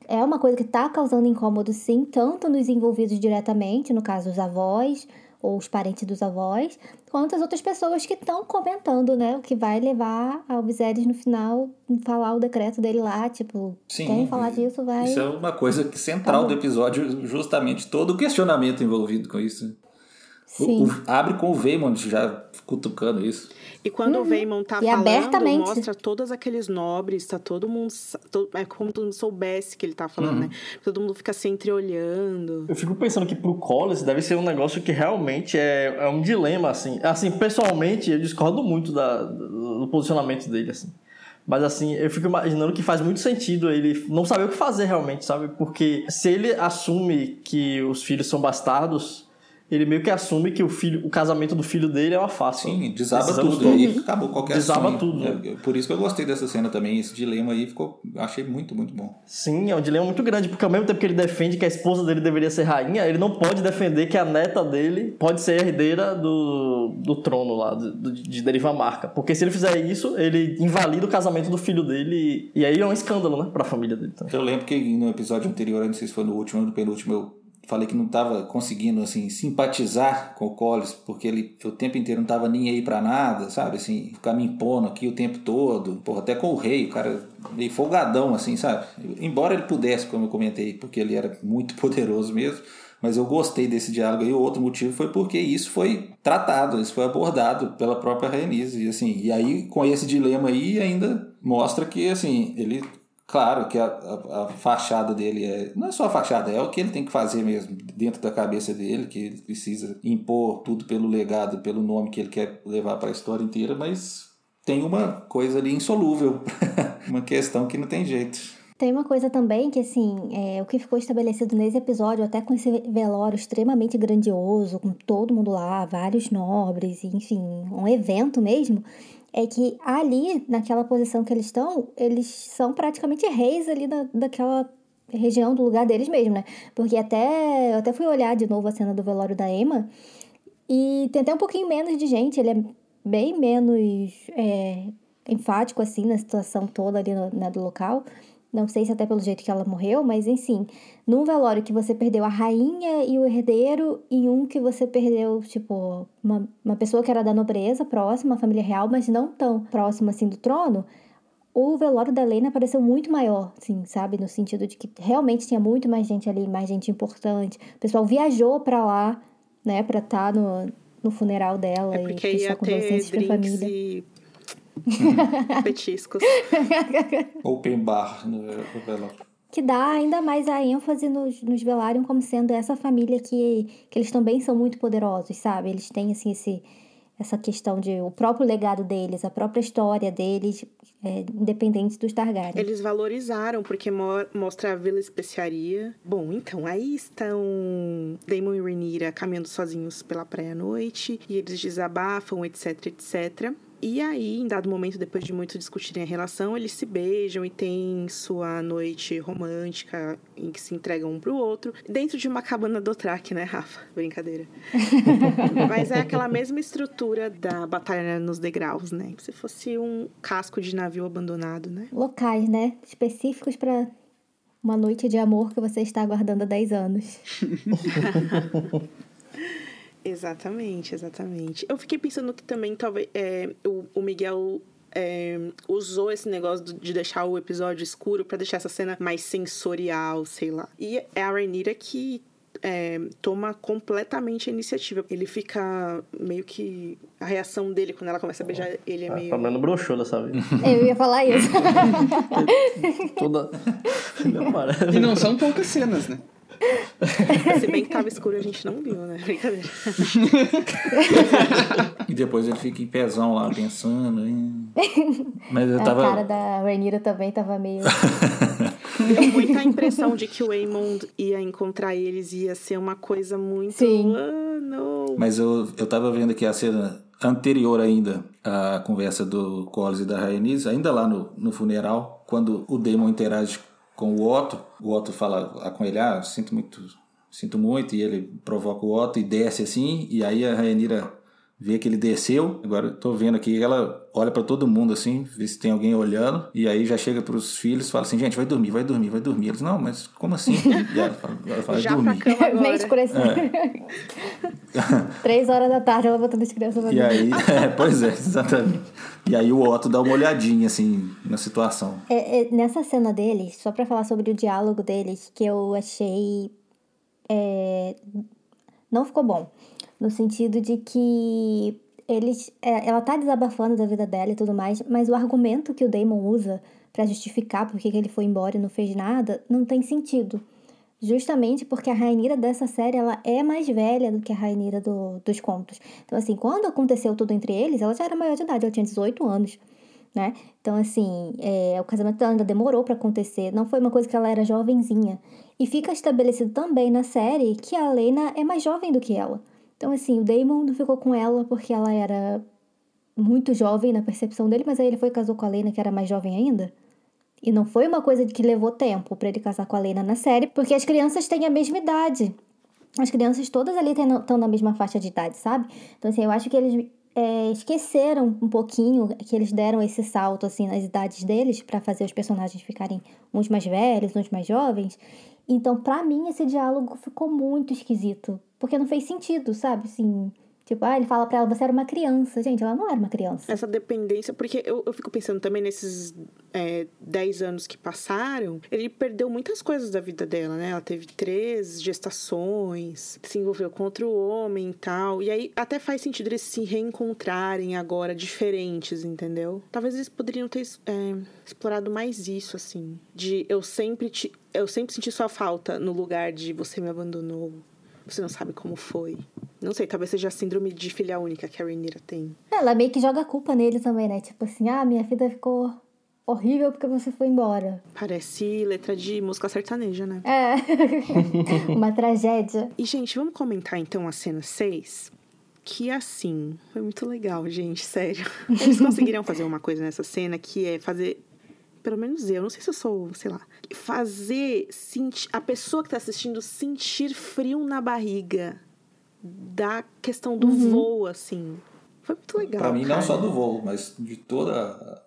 é uma coisa que tá causando incômodo sim, tanto nos envolvidos diretamente, no caso os avós ou os parentes dos avós, quanto as outras pessoas que estão comentando, né? O que vai levar ao Viserys no final falar o decreto dele lá, tipo, Sim, quem falar disso vai. Isso é uma coisa que central Tá do episódio, justamente todo o questionamento envolvido com isso. O- Sim. o- abre com o Veymond já cutucando isso. E quando o Veimon tá Uhum. E falando, abertamente. mostra todos aqueles nobres, tá todo mundo. sa- to- É como todo mundo soubesse que ele tá falando, né? Todo mundo fica se entreolhando. Eu fico pensando que pro Collins deve ser um negócio que realmente é, é um dilema, assim. Assim, pessoalmente, eu discordo muito da, do posicionamento dele, assim. Mas assim, eu fico imaginando que faz muito sentido ele não saber o que fazer realmente, sabe? Porque se ele assume que os filhos são bastardos, ele meio que assume que o filho, o casamento do filho dele é uma farsa. Sim, desaba tudo. todos. Aí acabou qualquer Desaba sonho. tudo. É, por isso que eu gostei dessa cena também. Esse dilema aí ficou. Achei muito, muito bom. Sim, é um dilema muito grande, porque ao mesmo tempo que ele defende que a esposa dele deveria ser rainha, ele não pode defender que a neta dele pode ser herdeira do, do trono lá, do, de Deriva Marca. Porque se ele fizer isso, ele invalida o casamento do filho dele, e, e aí é um escândalo, né, pra família dele também. Eu lembro que no episódio anterior, não sei se foi no último ou no penúltimo, eu falei que não tava conseguindo assim simpatizar com o Collins, porque ele o tempo inteiro não tava nem aí pra nada, sabe? Assim, ficar me impondo aqui o tempo todo. Porra, até com o rei, o cara meio folgadão assim, sabe? Embora ele pudesse, como eu comentei, porque ele era muito <laughs> poderoso mesmo, mas eu gostei desse diálogo e o outro motivo foi porque isso foi tratado, isso foi abordado pela própria Renise, e assim, e aí com esse dilema aí ainda mostra que assim, ele Claro que a, a, a fachada dele é. Não é só a fachada, é o que ele tem que fazer mesmo, dentro da cabeça dele, que ele precisa impor tudo pelo legado, pelo nome que ele quer levar para a história inteira, mas tem uma coisa ali insolúvel, <laughs> uma questão que não tem jeito. Tem uma coisa também que, assim, é, o que ficou estabelecido nesse episódio, até com esse velório extremamente grandioso, com todo mundo lá, vários nobres, enfim, um evento mesmo, é que ali, naquela posição que eles estão, eles são praticamente reis ali da, daquela região, do lugar deles mesmo, né? Porque até, eu até fui olhar de novo a cena do velório da Emma, e tem até um pouquinho menos de gente, ele é bem menos é, enfático, assim, na situação toda ali no, né, do local. Não sei se até pelo jeito que ela morreu, mas enfim. Num velório que você perdeu a rainha e o herdeiro, e um que você perdeu, tipo, uma, uma pessoa que era da nobreza próxima, a família real, mas não tão próxima assim do trono. o velório da Lena pareceu muito maior, assim, sabe? No sentido de que realmente tinha muito mais gente ali, mais gente importante. O pessoal viajou pra lá, né, pra estar no, no funeral dela É e prestar condolências pra família. e petiscos. <laughs> Open bar no, no velório. Que dá ainda mais a ênfase nos, nos Velaryon como sendo essa família que, que eles também são muito poderosos, sabe? Eles têm, assim, esse, essa questão de o próprio legado deles, a própria história deles, é, independente dos Targaryen. Eles valorizaram, porque mo- mostra a Vila Especiaria. Bom, então, aí estão Daemon e Rhaenyra caminhando sozinhos pela praia à noite, e eles desabafam, etc, etc. E aí, em dado momento, depois de muito discutirem a relação, eles se beijam e têm sua noite romântica em que se entregam um pro outro, dentro de uma cabana do Track, né, Rafa? Brincadeira. <laughs> Mas é aquela mesma estrutura da batalha nos degraus, né? Se fosse um casco de navio abandonado, né? Locais, né? Específicos pra uma noite de amor que você está aguardando há 10 anos. <laughs> Exatamente, exatamente. Eu fiquei pensando que também talvez é, o, o Miguel é, usou esse negócio do- de deixar o episódio escuro pra deixar essa cena mais sensorial, sei lá. E é a Rhaenyra que é, toma completamente a iniciativa. Ele fica meio que. A reação dele quando ela começa a beijar ele é Ah, meio. Pelo menos broxou dessa vez. <laughs> Eu ia falar isso. <laughs> Toda. <laughs> E não são poucas cenas, né? <laughs> Se bem que tava escuro, a gente não viu, né? Brincadeira. <laughs> E depois ele fica em pezão lá, pensando. hein? <laughs> Mas eu A tava. cara da Rhaenyra também tava meio... Deu muita impressão de que o Aemond ia encontrar eles e ia ser uma coisa muito. Sim. Ah, não. Mas eu, eu tava vendo aqui a cena anterior ainda à conversa do Collins e da Rhaenys, ainda lá no, no funeral, quando o Daemon interage com o Otto, o Otto fala com ele, ah, sinto muito, sinto muito, e ele provoca o Otto e desce assim, e aí a Rhaenyra vê que ele desceu, agora eu tô vendo aqui, ela olha pra todo mundo assim, vê se tem alguém olhando, e aí já chega pros filhos e fala assim, gente, vai dormir, vai dormir, vai dormir. Eles, não, mas como assim? <laughs> E ela fala, ela fala Já pra dormir. cama <laughs> Nem escureceu. Três horas da tarde ela botando as crianças pra E aí, <laughs> é, pois é, exatamente. E aí o Otto dá uma olhadinha, assim, na situação. É, é, nessa cena deles, só pra falar sobre o diálogo deles, que eu achei. é, não ficou bom. No sentido de que eles. é, ela tá desabafando da vida dela e tudo mais, mas o argumento que o Damon usa pra justificar por que ele foi embora e não fez nada não tem sentido. Justamente porque a Rainira dessa série ela é mais velha do que a Rainira do, dos contos. Então, assim, quando aconteceu tudo entre eles, ela já era maior de idade, ela tinha 18 anos né? Então, assim, é, o casamento ainda demorou pra acontecer, não foi uma coisa que ela era jovenzinha. E fica estabelecido também na série que a Lena é mais jovem do que ela. Então, assim, o Damon não ficou com ela porque ela era muito jovem na percepção dele, mas aí ele foi e casou com a Lena, que era mais jovem ainda. E não foi uma coisa que levou tempo pra ele casar com a Lena na série, porque as crianças têm a mesma idade. As crianças todas ali estão na mesma faixa de idade, sabe? Então, assim, eu acho que eles é, esqueceram um pouquinho que eles deram esse salto, assim, nas idades deles pra fazer os personagens ficarem uns mais velhos, uns mais jovens. Então, pra mim, esse diálogo ficou muito esquisito. Porque não fez sentido, sabe? Assim, tipo, ah, ele fala pra ela, você era uma criança. Gente, ela não era uma criança. Essa dependência, porque eu, eu fico pensando também nesses é, 10 anos que passaram, ele perdeu muitas coisas da vida dela, né? Ela teve três gestações, se envolveu com outro homem e tal. E aí até faz sentido eles se reencontrarem agora diferentes, entendeu? Talvez eles poderiam ter é, explorado mais isso, assim. De eu sempre te. Eu sempre senti sua falta no lugar de você me abandonou. Você não sabe como foi. Não sei, talvez seja a síndrome de filha única que a Rhaenyra tem. Ela meio que joga a culpa nele também, né? Tipo assim, ah, minha vida ficou horrível porque você foi embora. Parece letra de música sertaneja, né? É. <laughs> Uma tragédia. E, gente, vamos comentar então a cena 6? Que assim, foi muito legal, gente, sério. Eles conseguiram fazer uma coisa nessa cena que é fazer. Pelo menos eu, não sei se eu sou, sei lá. Fazer sentir, a pessoa que tá assistindo sentir frio na barriga. Da questão do voo, assim. Foi muito legal. Pra mim, não cara. só do voo, mas de toda.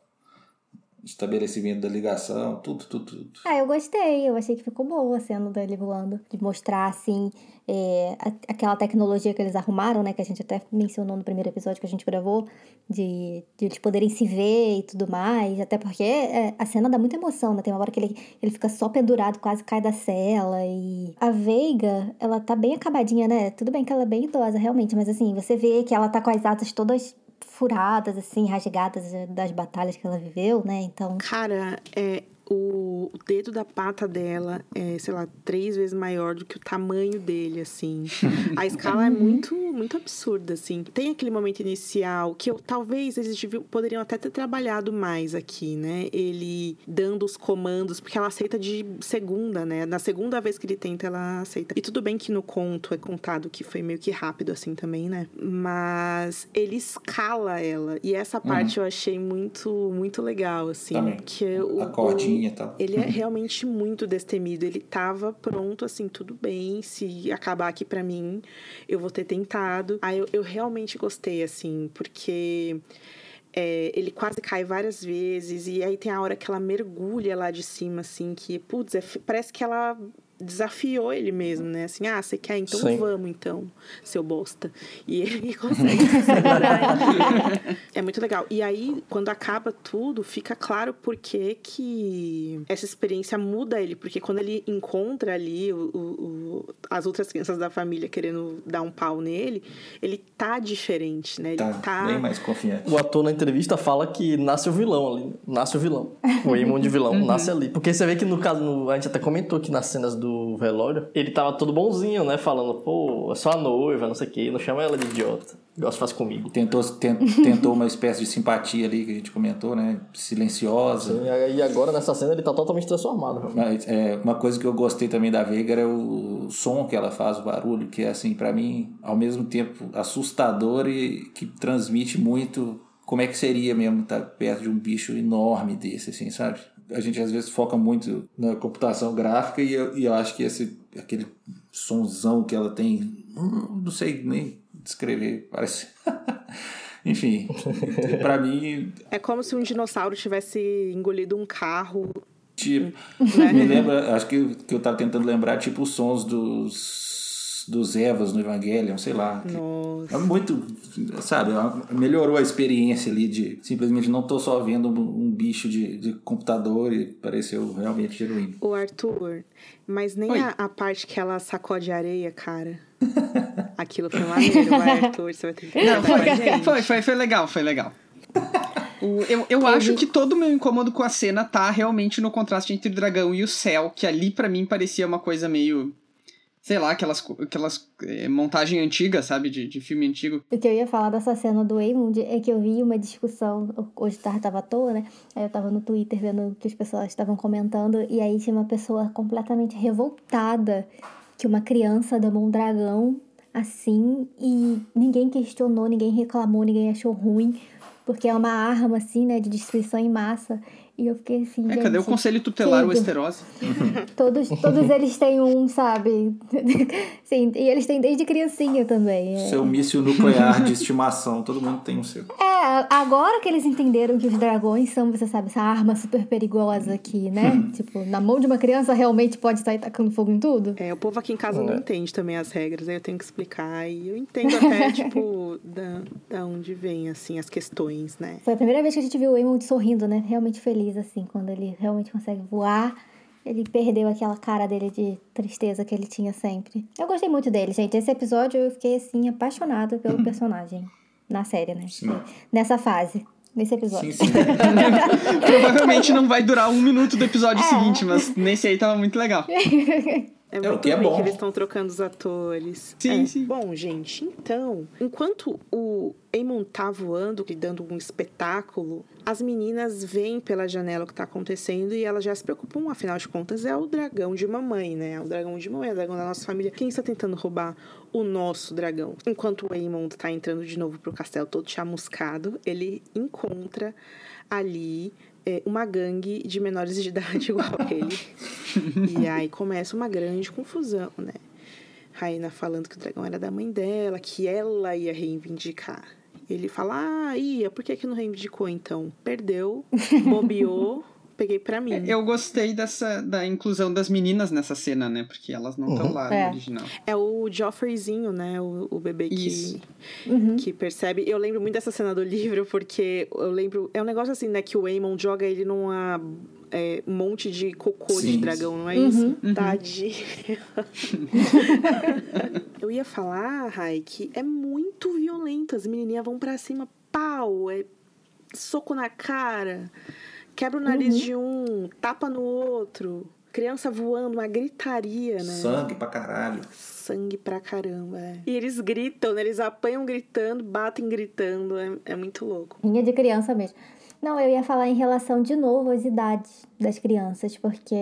Estabelecimento da ligação, tudo, tudo, tudo. Ah, eu gostei. Eu achei que ficou boa a cena dele voando. De mostrar, assim, é, aquela tecnologia que eles arrumaram, né? Que a gente até mencionou no primeiro episódio que a gente gravou. De, de eles poderem se ver e tudo mais. Até porque é, a cena dá muita emoção, né? Tem uma hora que ele, ele fica só pendurado, quase cai da cela. E a Veiga, ela tá bem acabadinha, né? Tudo bem que ela é bem idosa, realmente. Mas assim, você vê que ela tá com as asas todas furadas, assim, rasgadas das batalhas que ela viveu, né? Então... Cara, é, o, o dedo da pata dela é, sei lá, três vezes maior do que o tamanho dele, assim. <laughs> A escala é muito, muito absurda, assim. Tem aquele momento inicial que eu, talvez eles poderiam até ter trabalhado mais aqui, né? Ele dando os comandos, porque ela aceita de segunda, né? Na segunda vez que ele tenta, ela aceita. E tudo bem que no conto é contado que foi meio que rápido, assim, também, né? Mas ele escala ela. E essa parte eu achei muito, muito legal, assim. Também. Que o, A cordinha e tal. ele é realmente muito destemido. Ele tava pronto, assim, tudo bem. Se acabar aqui pra mim, eu vou ter tentado. Aí eu, eu realmente gostei, assim, porque é, ele quase cai várias vezes. E aí tem a hora que ela mergulha lá de cima, assim, que, putz, é parece que ela desafiou ele mesmo, né? Assim, ah, você quer? Então Sim. vamos, então, seu bosta. E ele <laughs> consegue se <laughs> segurar. É muito legal. E aí, quando acaba tudo, fica claro por que que essa experiência muda ele. Porque quando ele encontra ali o, o- o- as outras crianças da família querendo dar um pau nele, ele tá diferente, né? Ele Tá, tá... bem mais confiante. O ator na entrevista fala que nasce o vilão ali. Nasce o vilão. O Eamon de vilão. Nasce ali. Porque você vê que no caso, no- a gente até comentou que nas cenas do velório, ele tava todo bonzinho, né? Falando, pô, é só a noiva, não sei o quê. Não chama ela de idiota. Se faz comigo. Tentou, ten- tentou uma espécie de simpatia ali que a gente comentou, né? Silenciosa. E agora nessa cena ele tá totalmente transformado. realmente. Mas é, uma coisa que eu gostei também da Veiga era o som que ela faz, o barulho, que é assim, pra mim, ao mesmo tempo assustador e que transmite muito como é que seria mesmo estar perto de um bicho enorme desse, assim, sabe? A gente às vezes foca muito na computação gráfica e eu, e eu acho que esse aquele sonzão que ela tem, hum, não sei nem descrever, parece. <laughs> Enfim, pra mim É como se um dinossauro tivesse engolido um carro. Tipo, Né? me lembra, acho que, que eu tava tentando lembrar, tipo, os sons dos, dos Evas no Evangelion, sei lá. Nossa. É muito, sabe, melhorou a experiência ali de simplesmente não tô só vendo um, um bicho de, de computador e pareceu realmente genuíno. O Arthur, mas nem a, a parte que ela sacode areia, cara. <laughs> Aquilo foi maneiro, <laughs> Arthur, você vai ter que Não, foi, <laughs> foi, foi, foi legal, foi legal. Eu eu acho que todo o meu incômodo com a cena tá realmente no contraste entre o dragão e o céu, que ali pra mim parecia uma coisa meio. Sei lá, aquelas, aquelas eh, montagem antiga, sabe? De, de filme antigo. O que eu ia falar dessa cena do Eamon é que eu vi uma discussão, hoje tarde tava à toa, né? Aí eu tava no Twitter vendo o que as pessoas estavam comentando, e aí tinha uma pessoa completamente revoltada que uma criança damou um dragão assim, e ninguém questionou, ninguém reclamou, ninguém achou ruim, porque é uma arma, assim, né, de destruição em massa. E eu fiquei assim, É, cadê o conselho tutelar tudo. Westerosi? <laughs> Todos, todos eles têm um, sabe? <laughs> Sim, e eles têm desde criancinha também. é. Seu míssil nuclear de estimação, todo mundo tem o seu. É, agora que eles entenderam que os dragões são, você sabe, essa arma super perigosa aqui, né? tipo, na mão de uma criança realmente pode sair tacando fogo em tudo. É, o povo aqui em casa não entende também as regras, aí eu tenho que explicar. E eu entendo até, <laughs> tipo, da, da onde vem, assim, as questões, né? Foi a primeira vez que a gente viu o Eamon sorrindo, né? Realmente feliz, assim, quando ele realmente consegue voar. Ele perdeu aquela cara dele de tristeza que ele tinha sempre. Eu gostei muito dele, gente. Esse episódio eu fiquei, assim, apaixonada pelo <laughs> personagem. Na série, né? Sim. Nessa fase. Nesse episódio. Sim, sim. <laughs> Provavelmente não vai durar um minuto do episódio seguinte, mas nesse aí tava muito legal. <laughs> É, o muito que é ruim bom. que eles estão trocando os atores. Sim, É. sim. Bom, gente, então, enquanto o Eamon tá voando e dando um espetáculo, as meninas veem pela janela o que tá acontecendo e elas já se preocupam, afinal de contas, é o dragão de mamãe, né? É o dragão de mamãe, é o dragão da nossa família. Quem está tentando roubar o nosso dragão? Enquanto o Eamon tá entrando de novo pro castelo todo chamuscado, ele encontra ali é, uma gangue de menores de <laughs> idade igual a ele. e aí começa uma grande confusão, né? Raina falando que o dragão era da mãe dela, que ela ia reivindicar. Ele fala, ah, ia, por que, que não reivindicou então? Perdeu, bobeou, peguei pra mim. É, Eu gostei dessa da inclusão das meninas nessa cena, né? Porque elas não estão lá É. no original. É o Joffreyzinho, né? O, o bebê que, Isso. que percebe. Eu lembro muito dessa cena do livro, porque eu lembro. É um negócio assim, né? Que o Aemon joga ele numa. é, um monte de cocô de Sim. dragão, não é isso? Tadinho. <laughs> eu ia falar, Rai, que é muito violento. As menininhas vão pra cima, pau, é soco na cara, quebra o nariz de um, tapa no outro. Criança voando, uma gritaria, né? Sangue pra caralho. sangue pra caramba. é. E eles gritam, né? Eles apanham gritando, batem gritando. É, é muito louco. Rinha de criança mesmo. Não, eu ia falar em relação de novo às idades das crianças, porque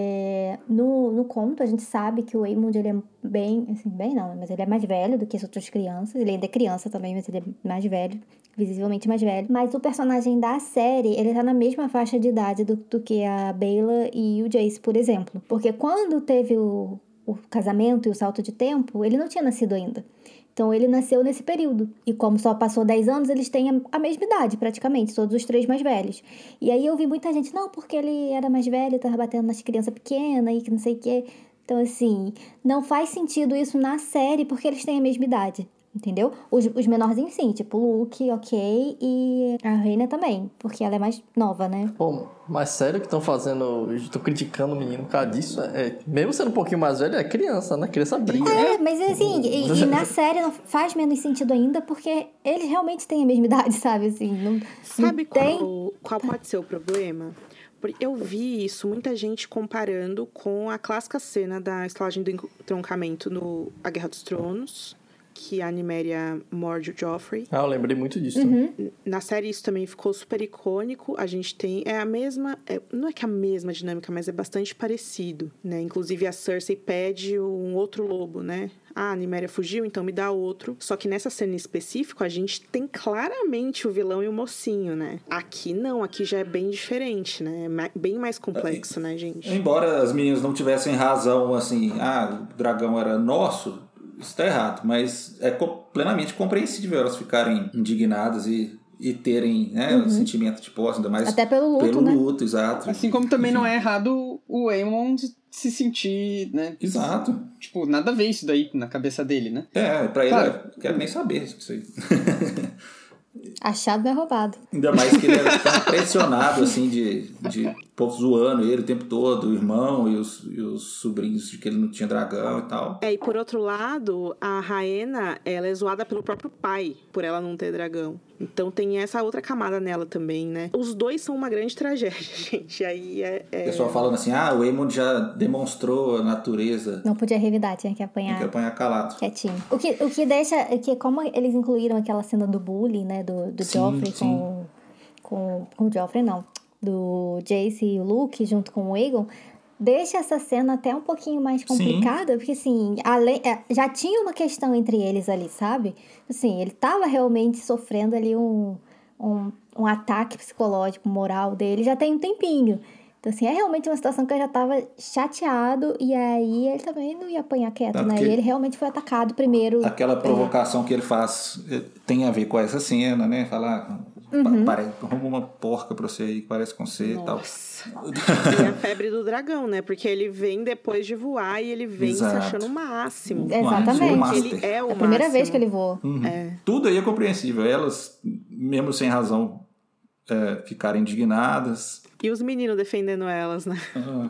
no, no conto a gente sabe que o Aemond ele é bem, assim, bem não, mas ele é mais velho do que as outras crianças. Ele ainda é criança também, mas ele é mais velho, visivelmente mais velho. Mas o personagem da série, ele tá na mesma faixa de idade do, do que a Bella e o Jace, por exemplo. Porque quando teve o, o casamento e o salto de tempo, ele não tinha nascido ainda. Então ele nasceu nesse período. E como só passou 10 anos, eles têm a mesma idade, praticamente, todos os três mais velhos. E aí eu vi muita gente, não, porque ele era mais velho, tava batendo nas crianças pequenas e que não sei o quê. Então, assim, não faz sentido isso na série porque eles têm a mesma idade. Entendeu? Os, os menorzinhos sim, tipo o Luke, ok, e a Reina também, porque ela é mais nova, né? Pô, mas sério que estão fazendo. Estão criticando o menino por causa disso? É, mesmo sendo um pouquinho mais velho, é criança, né? Criança briga. É, mas assim, e, e na <laughs> série não faz menos sentido ainda porque eles realmente têm a mesma idade, sabe? Assim, não, Sabe não tem. qual, qual pode ser o problema? Porque Eu vi isso, muita gente comparando com a clássica cena da estalagem do entroncamento no A Guerra dos Tronos, que a Niméria morde o Joffrey. Ah, eu lembrei muito disso. Uhum. também. Na série isso também ficou super icônico. A gente tem. É a mesma. é- não é que a mesma dinâmica, mas é bastante parecido, né? Inclusive a Cersei pede um outro lobo, né? Ah, a Niméria fugiu, então me dá outro. Só que nessa cena em específico, a gente tem claramente o vilão e o mocinho, né? Aqui não, aqui já é bem diferente, né? É bem mais complexo, né, gente? Embora as meninas não tivessem razão, assim, ah, o dragão era nosso, isso tá errado. Mas é co- plenamente compreensível elas ficarem indignadas e, e terem né, o sentimento de posse, ainda mais Uhum. Até pelo luto, pelo né? luto, exato. Assim como também não é errado o Aemon se sentir, né? Exato. Tipo, nada a ver isso daí na cabeça dele, né? É, pra ele, Claro. eu quero nem saber disso aí. Achado é roubado. Ainda mais que ele era tão pressionado, assim, de, de povo zoando ele o tempo todo, o irmão e os, e os sobrinhos de que ele não tinha dragão e tal. É, e por outro lado, a Raena, ela é zoada pelo próprio pai, por ela não ter dragão. Então tem essa outra camada nela também, né? Os dois são uma grande tragédia, <laughs> gente. Aí é. O é... pessoal falando assim, ah, o Aemon já demonstrou a natureza, Não podia revidar, tinha que apanhar. que apanhar calado. Quietinho. O que, o que deixa. Que como eles incluíram aquela cena do bullying, né? Do, do Sim, Joffrey sim. com. Com, com o Joffrey, não. Do Jace e o Luke junto com o Aegon. Deixa essa cena até um pouquinho mais complicada, porque assim, além, é, já tinha uma questão entre eles ali, sabe? Assim, ele tava realmente sofrendo ali um, um, um ataque psicológico, moral dele, já tem um tempinho. Então, assim, é realmente uma situação que eu já tava chateado, e aí ele também não ia apanhar quieto, É, né? E ele realmente foi atacado primeiro. Aquela provocação que ele faz eh, tem a ver com essa cena, né? Falar, Uhum. pa- pare- arruma uma porca pra você aí que parece com você e tal. Nossa. e a febre do dragão, né? Porque ele vem depois de voar e ele vem Exato. se achando o máximo. Exatamente. Master. ele é o É a primeira máximo. vez que ele voa. Uhum. É. Tudo aí é compreensível. Elas, mesmo sem razão, eh, ficarem indignadas. E os meninos defendendo elas, né? Ah,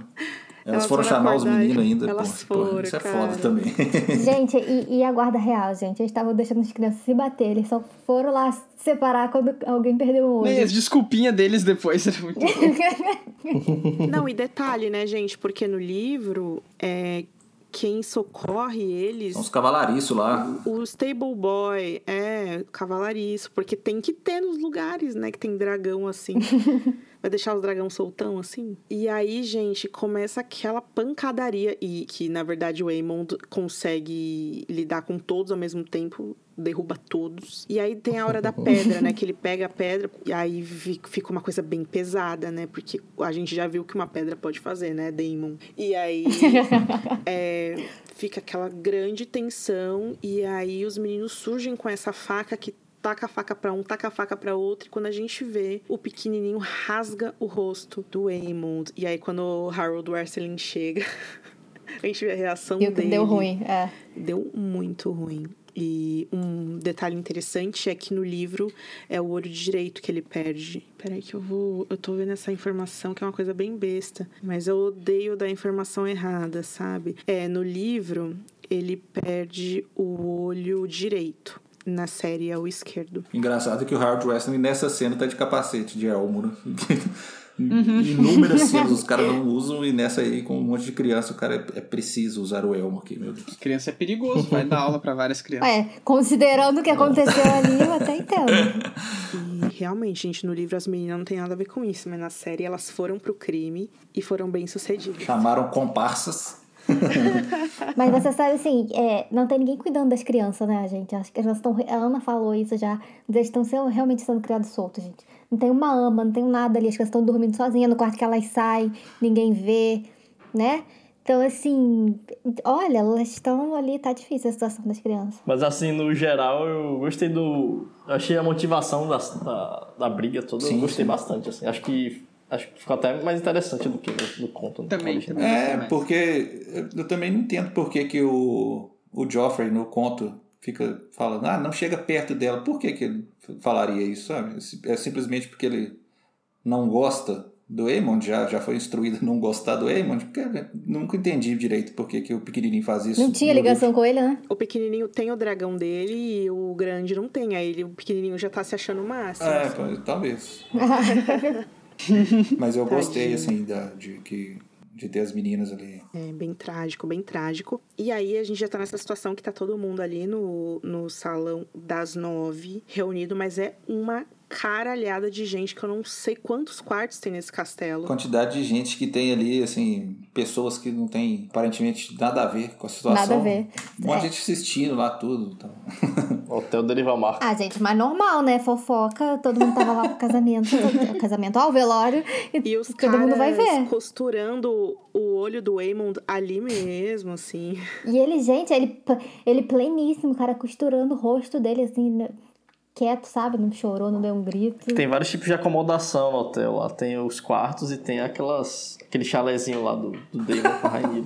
Elas Elas foram foram chamar os meninos ainda. elas pô, pô, foram, isso é cara. foda também. <laughs> Gente, e, e a guarda real, gente? Eles estavam deixando as crianças se bater. Eles só foram lá separar quando alguém perdeu o E olho. as desculpinhas deles depois era muito. <laughs> Não, e detalhe, né, gente? Porque no livro, é, quem socorre eles. São os cavalariços lá. O stable boy é cavalariço, porque tem que ter nos lugares, né, que tem dragão assim. <laughs> Vai deixar os dragão soltão assim? E aí, gente, começa aquela pancadaria e que na verdade o Aemond consegue lidar com todos ao mesmo tempo, derruba todos. E aí tem a hora da <laughs> pedra, né, que ele pega a pedra e aí fica uma coisa bem pesada, né? Porque a gente já viu o que uma pedra pode fazer, né, Daemon. E aí <laughs> é, fica aquela grande tensão e aí os meninos surgem com essa faca que taca a faca pra um, taca a faca pra outro. E quando a gente vê, o pequenininho rasga o rosto do Aemond. E aí, quando o Harold Wesley chega, <laughs> a gente vê a reação que dele. deu ruim, é. Deu muito ruim. E um detalhe interessante é que no livro é o olho direito que ele perde. Peraí que eu vou. Eu tô vendo essa informação que é uma coisa bem besta. Mas eu odeio dar informação errada, sabe? É, no livro ele perde o olho direito. Na série é o esquerdo. Engraçado que o Howard Western nessa cena tá de capacete de elmo, né? <laughs> Inúmeras cenas os caras <laughs> não usam e nessa aí, com um monte de criança, o cara é, é preciso usar o elmo aqui, meu Deus. Criança é perigoso, vai dar aula pra várias crianças. É, considerando o que aconteceu ali, eu até entendo. <laughs> E realmente, gente, no livro as meninas não tem nada a ver com isso, mas na série elas foram pro crime e foram bem sucedidas. Chamaram comparsas. <laughs> Mas você sabe assim, é, não tem ninguém cuidando das crianças, né, gente? Acho que elas estão. A Ana falou isso já. Eles estão sendo, realmente sendo criados soltos, gente. Não tem uma ama, não tem nada ali. As crianças estão dormindo sozinhas no quarto que elas saem, ninguém vê, né? Então, assim, olha, elas estão ali, tá difícil a situação das crianças. Mas assim, no geral, eu gostei do. Eu achei a motivação da, da, da briga toda, Sim, eu gostei sim. bastante, assim. Acho que. Acho que ficou até mais interessante do que no conto. no Também, também. É, Também. porque eu- também não entendo por que, que o, o Joffrey no conto fica falando, ah, não chega perto dela. Por que, que ele falaria isso, sabe? É simplesmente porque ele não gosta do Aemond, já, já foi instruído a não gostar do Aemond, porque nunca entendi direito por que, que o pequenininho faz isso. Não tinha ligação com ele, né? O pequenininho tem o dragão dele e o grande não tem. Aí ele, o pequenininho já tá se achando o máximo. É, assim. talvez. <laughs> <laughs> Mas eu gostei, assim, da, de, que, de ter as meninas ali. É bem trágico, bem trágico. E aí a gente já tá nessa situação que tá todo mundo ali no, no salão das nove reunido, mas é uma caralhada de gente que eu não sei quantos quartos tem nesse castelo. Quantidade de gente que tem ali, assim, pessoas que não tem aparentemente nada a ver com a situação. Nada a ver. Um monte É. de gente assistindo lá tudo. Então. <laughs> Hotel Deriva Mar. Ah, gente, mas normal, né? Fofoca, todo mundo tava lá pro casamento, casamento ao velório, e, E os todo caras mundo vai ver. costurando o olho do Aemond ali mesmo, assim. E ele, gente, ele, ele pleníssimo, o cara costurando o rosto dele, assim, né, quieto, sabe? Não chorou, não deu um grito. Tem vários tipos de acomodação no hotel. Lá tem os quartos e tem aquelas, aquele chalezinho lá do, do Damon com a rainha.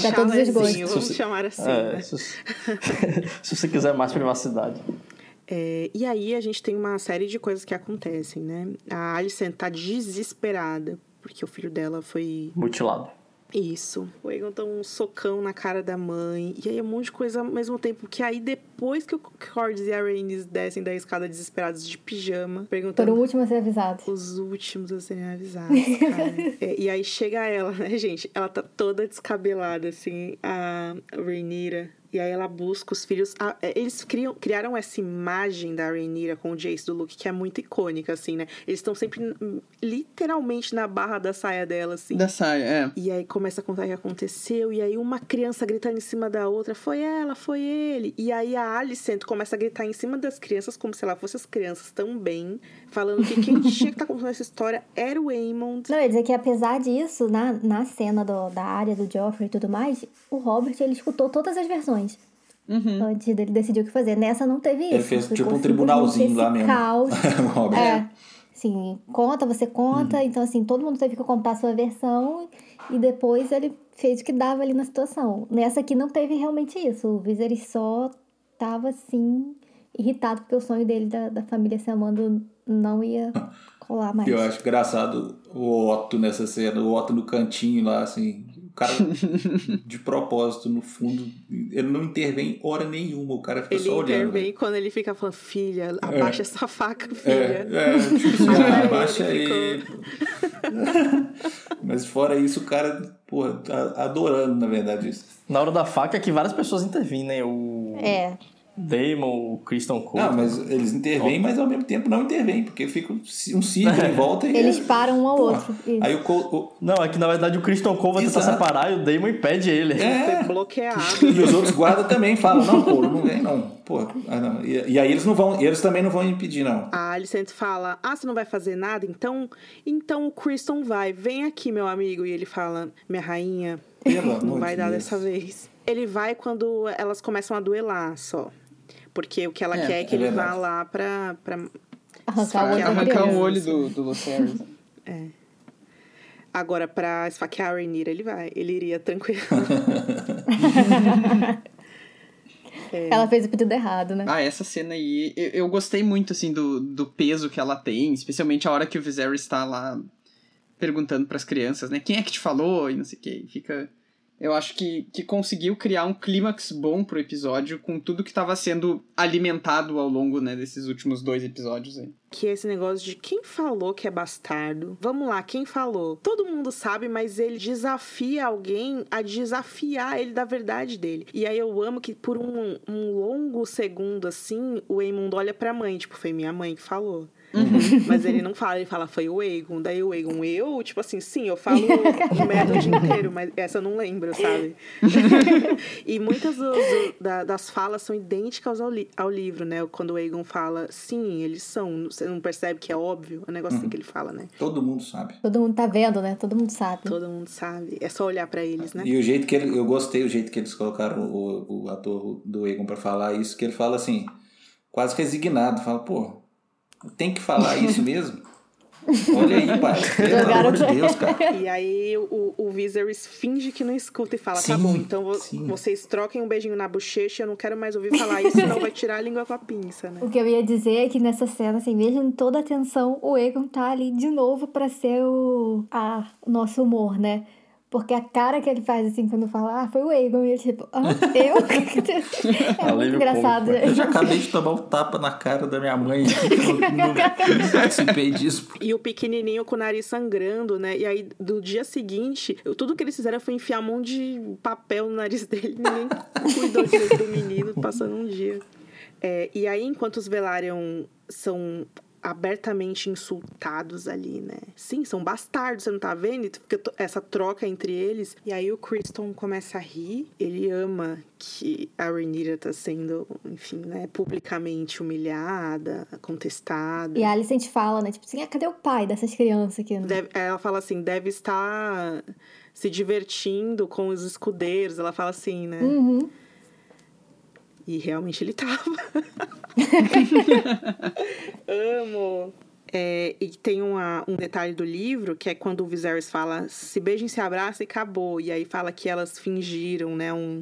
Pra todos os gostos. Vamos chamar assim, É, né? se, <laughs> se você quiser mais privacidade. É, e aí a gente tem uma série de coisas que acontecem, né? A Alicent tá desesperada porque o filho dela foi Mutilado. Isso. O Aegon dá um socão na cara da mãe. E aí um monte de coisa ao mesmo tempo. Que aí depois que o Cordes e a Rhaenys descem da escada desesperados de pijama, perguntando último a ser avisado. os últimos a serem avisados, cara. <laughs> É, e aí chega ela, né, gente? Ela tá toda descabelada, assim, a Rhaenyra. E aí ela busca os filhos. Ah, é, eles criam, criaram essa imagem da Rhaenyra com o Jace do Luke que é muito icônica, assim, né? Eles estão sempre literalmente na barra da saia dela, assim. Da saia, é. E aí começa a contar o que aconteceu. E aí uma criança gritando em cima da outra. Foi ela, foi ele. E aí a Alicent começa a gritar em cima das crianças, como se ela fosse as crianças também. Falando que quem tinha que estar contando essa história era o Aemond. Não, eu ia dizer que apesar disso, na, na cena do- da área do Joffrey e tudo mais, o Robert, ele escutou todas as versões. Antes dele decidir o que fazer. Nessa não teve isso. Ele fez tipo um tribunalzinho lá mesmo. caos. <laughs> o Robert. É. Sim, conta, você conta. Uhum. Então, assim, todo mundo teve que contar a sua versão e depois ele fez o que dava ali na situação. Nessa aqui não teve realmente isso. O Viserys só tava, assim, irritado porque o sonho dele da, da família se amando não ia colar mais. Eu acho engraçado o Otto nessa cena, o Otto no cantinho lá, assim. O cara, <laughs> de propósito, no fundo, ele não intervém hora nenhuma, o cara fica Ele só olhando. intervém velho. quando ele fica falando: Filha, abaixa essa faca, É, filha. é, tipo assim, <laughs> ah, abaixa Ele aí. <laughs> Mas fora isso, o cara, porra, tá adorando, na verdade, isso. Na hora da faca é que várias pessoas intervêm, né? O É. Damon, o Kristen Cole. Não, mas eles intervêm, mas ao mesmo tempo não intervêm, porque fica um círculo em volta e. Eles param um ao Porra. outro. Isso. Aí o, Cole- o- Não, é que na verdade o Kristen Cole vai tentar Exato. separar e o Damon impede ele. É, Foi bloqueado. <laughs> E os outros guardas também falam, não, pô, não vem não. Pô, ah, não. E, e aí eles não vão, eles também não vão impedir, não. A Alicent fala: Ah, você não vai fazer nada? Então, então o Criston vai. Vem aqui, meu amigo. E ele fala: Minha rainha, Pelo não vai de dar Deus. dessa vez. Ele vai quando elas começam a duelar só. Porque o que ela É, quer é que é ele vá verdade. lá pra, pra Arrancar o olho Arrancar o olho do, do Lucerys. Agora, pra esfaquear a Rhaenyra, ele vai. Ele iria tranquilo. <laughs> Ela fez o pedido errado, né? Ah, essa cena aí, eu, eu gostei muito, assim, do, do peso que ela tem, especialmente a hora que o Viserys tá lá perguntando pras crianças, né, quem é que te falou e não sei o que, fica... Eu acho que, que conseguiu criar um clímax bom pro episódio com tudo que tava sendo alimentado ao longo, né, desses últimos dois episódios aí. que é esse negócio de quem falou que é bastardo. Vamos lá, quem falou? Todo mundo sabe, mas ele desafia alguém a desafiar ele da verdade dele. E aí eu amo que por um, um longo segundo assim, o Aemond olha pra mãe, tipo, foi minha mãe que falou. Mas ele não fala, ele fala, foi o Aegon. Daí o Aegon, eu, tipo assim, sim, eu falo merda o dia inteiro, mas essa eu não lembro, sabe? e muitas do- do- da- das falas são idênticas ao, li- ao livro, né? Quando o Aegon fala, sim, eles são, você não percebe que é óbvio? É um negócio assim que ele fala, né? Todo mundo sabe. Todo mundo tá vendo, né? Todo mundo sabe. Todo mundo sabe. É só olhar pra eles, né? E o jeito que ele, eu gostei o jeito que eles colocaram o, o ator do Egon pra falar isso, que ele fala assim, quase resignado, fala, pô, tem que falar isso mesmo? Olha aí, pai, <laughs> pelo amor de Deus, cara. E aí o, o Viserys finge que não escuta e fala, tá Sim, bom, então vo- sim. vocês troquem um beijinho na bochecha, eu não quero mais ouvir falar isso, senão vai tirar a língua com a pinça, né? O que eu ia dizer é que nessa cena, assim, mesmo toda a atenção, o Egon tá ali de novo pra ser o, a, o nosso humor, né? Porque a cara que ele faz, assim, quando fala, ah, foi o Egon, e ele tipo, ah, eu? <laughs> é muito Alívio engraçado. cômico, Eu já acabei de tomar um tapa na cara da minha mãe, <laughs> eu não, não participei disso. E o pequenininho com o nariz sangrando, né? E aí, do dia seguinte, eu- tudo que eles fizeram foi enfiar um monte de papel no nariz dele. Ninguém cuidou direito do menino, passando um dia. É, e aí, enquanto os Velaryon são abertamente insultados ali, né? Sim, são bastardos, você não tá vendo? To- essa troca entre eles. E aí o Criston começa a rir. Ele ama que a Rhaenyra tá sendo, enfim, né? Publicamente humilhada, contestada. E a Alicent fala, né? Tipo assim, ah, cadê o pai dessas crianças aqui? Deve- ela fala assim, deve estar se divertindo com os escudeiros. Ela fala assim, né? Uhum. E realmente ele tava. <laughs> Amo. É, e tem uma, um detalhe do livro que é quando o Viserys fala se beijem, se abraçam e acabou. E aí fala que elas fingiram, né? Um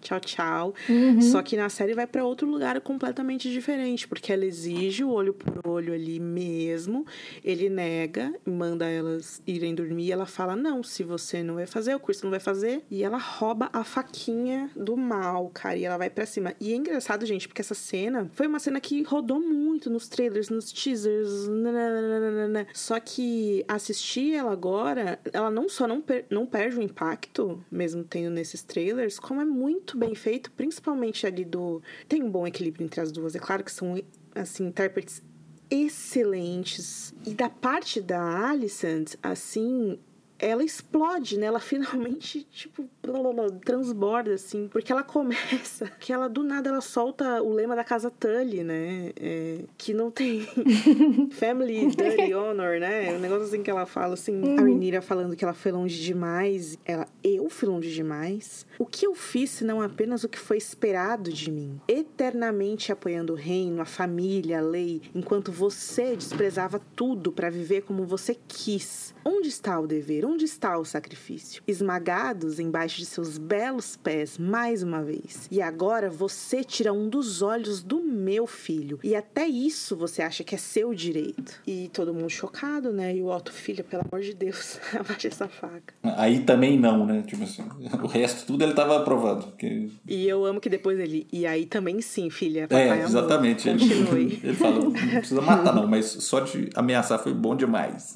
tchau, tchau. Só que na série vai pra outro lugar completamente diferente, porque ela exige o olho por olho ali mesmo. Ele nega, manda elas irem dormir. E ela fala: Não, se você não vai fazer, o curso não vai fazer. E ela rouba a faquinha do mal, cara. E ela vai pra cima. E é engraçado, gente, porque essa cena foi uma cena que rodou muito nos trailers, nos teasers. nananana. Só que assistir ela agora, ela não só não, per- não perde o impacto, mesmo tendo nesses trailers, como é muito bem feito, principalmente ali do. Tem um bom equilíbrio entre as duas. É claro que são, assim, intérpretes excelentes. E da parte da Alicent, assim, ela explode, né? Ela <laughs> finalmente, tipo, transborda, assim. Porque ela começa, <laughs> que ela do nada ela solta o lema da casa Tully, né? É, que não tem <laughs> family, dirty honor, né? Um negócio assim que ela fala, assim. A Rhaenyra falando que ela foi longe demais. Ela, eu fui longe demais. O que eu fiz, se não apenas o que foi esperado de mim? Eternamente apoiando o reino, a família, a lei, enquanto você desprezava tudo para viver como você quis. Onde está o dever? Onde está o sacrifício? Esmagados embaixo de seus belos pés mais uma vez. E agora você tira um dos olhos do meu filho. E até isso você acha que é seu direito. E todo mundo chocado, né? E o Otto, filha, pelo amor de Deus, <laughs> abaixa essa faca. Aí também não, né? Tipo assim, <laughs> o resto tudo ele tava aprovado. porque- E eu amo que depois ele. E aí também sim, filha. É, exatamente. Ele, Continue. <laughs> ele fala, não precisa matar não, mas só de ameaçar foi bom demais.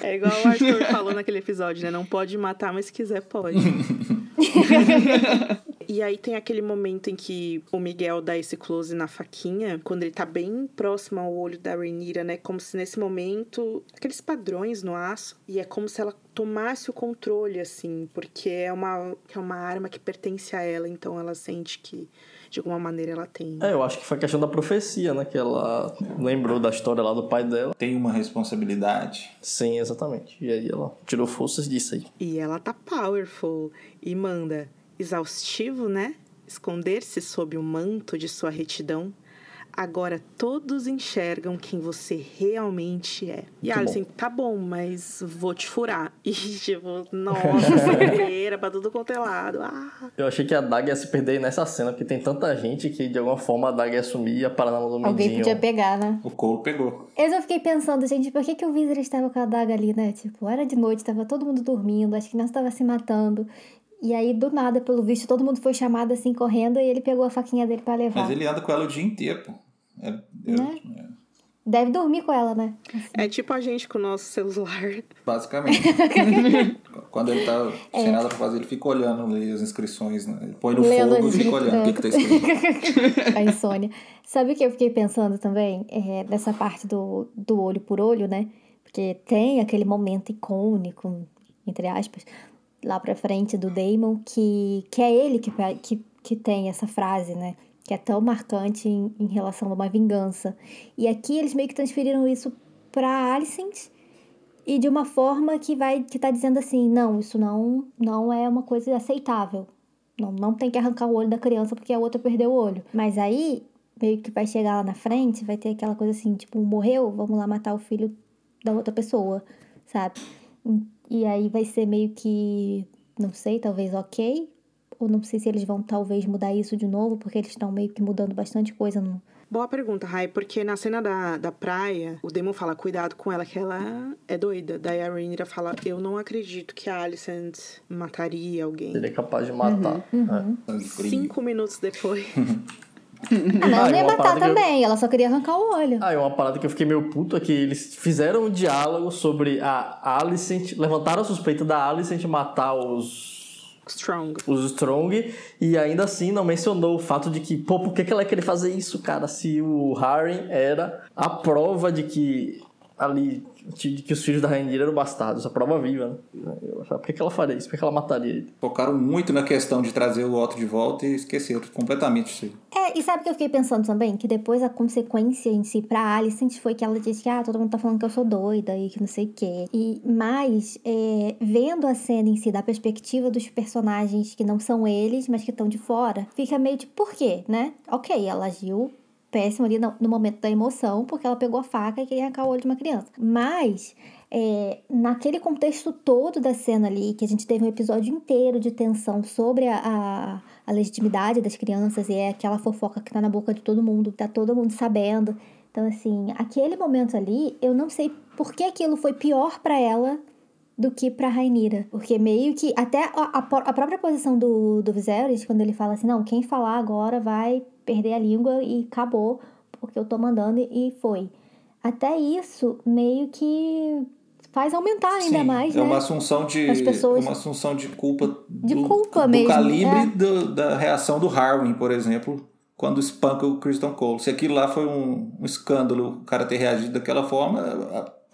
É igual o Arthur falou naquele episódio, né? Não pode matar, mas se quiser, pode. <laughs> e aí tem aquele momento em que o Miguel dá esse close na faquinha, quando ele tá bem próximo ao olho da Rhaenyra, né? Como se nesse momento, aqueles padrões no aço, e é como se ela tomasse o controle, assim, porque é uma, é uma arma que pertence a ela, então ela sente que, de alguma maneira, ela tem. É, eu acho que foi questão da profecia, né? Que ela lembrou da história lá do pai dela. Tem uma responsabilidade. Sim, exatamente. E aí ela tirou forças disso aí. E ela tá powerful e manda exaustivo, né? esconder-se sob o manto de sua retidão, agora todos enxergam quem você realmente é. E Muito Alison, tá bom, mas vou te furar. <laughs> E tipo, <laughs> nossa, cegueira pra tudo quanto é lado. Ah. Eu achei que a Daga ia se perder nessa cena, porque tem tanta gente que de alguma forma a Daga ia sumir e ia parar na mão do Alguém Mindinho. podia pegar, né? O Cole pegou. Eu só fiquei pensando, gente, por que, que o Wizard estava com a adaga ali, né? Tipo, era de noite, tava todo mundo dormindo, as crianças estavam se matando. E aí, do nada, pelo visto, todo mundo foi chamado assim, correndo, e ele pegou a faquinha dele pra levar. Mas ele anda com ela o dia inteiro, pô. É, eu- Né? é, Deve dormir com ela, né? É tipo a gente com o nosso celular. basicamente. <laughs> Quando ele tá É. sem nada pra fazer, ele fica olhando ali as inscrições. Né? Ele põe no fogo e fica olhando o que, que tá escrito. <laughs> a insônia. Sabe o que eu fiquei pensando também? É, nessa parte do, do olho por olho, né? Porque tem aquele momento icônico, entre aspas, lá pra frente do Damon, que, que é ele que, que, que tem essa frase, né? Que é tão marcante em, em relação a uma vingança. E aqui eles meio que transferiram isso pra Alicent e de uma forma que vai que tá dizendo assim, não, isso não não é uma coisa aceitável. Não, não tem que arrancar o olho da criança porque a outra perdeu o olho. Mas aí, meio que vai chegar lá na frente, vai ter aquela coisa assim, tipo, morreu, vamos lá matar o filho da outra pessoa, sabe? E aí vai ser meio que, não sei, talvez ok. Ou não sei se eles vão talvez mudar isso de novo, porque eles estão meio que mudando bastante coisa no, Boa pergunta, Rai, porque na cena da, da praia, o Demon fala, cuidado com ela, que ela é doida. Daí a Rhaenyra fala, eu não acredito que a Alicent mataria alguém. Ele é capaz de matar. É. Sangue frio. Cinco minutos depois. <laughs> Ah, não, Ah, não ia uma matar parada que eu- também, ela só queria arrancar o olho. Ah, e uma parada que eu fiquei meio puto é que eles fizeram um diálogo sobre a Alicent, levantaram a suspeita da Alicent matar os Strong. os Strong e ainda assim não mencionou o fato de que, pô, por que, que ela ia querer fazer isso, cara? Se o Harry era a prova de que ali de que os filhos da Rainha eram bastardos, a prova viva, né? Eu achava, por que, que ela faria isso? Por que, que ela mataria ele? Focaram muito na questão de trazer o Otto de volta e esqueceram completamente isso aí. É, e sabe o que eu fiquei pensando também? Que depois a consequência em si pra Alicent foi que ela disse que, ah, todo mundo tá falando que eu sou doida e que não sei o quê. E, mas, é, vendo a cena em si da perspectiva dos personagens que não são eles, mas que estão de fora, fica meio tipo, por quê, né? Ok, ela agiu péssimo ali no, no momento da emoção, porque ela pegou a faca e queria arrancar o olho de uma criança. Mas, é, naquele contexto todo da cena ali, que a gente teve um episódio inteiro de tensão sobre a, a, a legitimidade das crianças, e é aquela fofoca que tá na boca de todo mundo, tá todo mundo sabendo. Então, assim, aquele momento ali, eu não sei por que aquilo foi pior pra ela do que pra Rainira. Porque meio que. Até a, a, a própria posição do, do Viserys, quando ele fala assim: não, quem falar agora vai perder a língua e acabou, porque eu tô mandando e foi. Até isso meio que faz aumentar ainda Sim, mais, é né? uma assunção de As pessoas- uma assunção de culpa De do, culpa do mesmo, calibre é. do- da reação do Harwin, por exemplo, quando espanca o Christian Cole. Se aquilo lá foi um, um escândalo, o cara ter reagido daquela forma,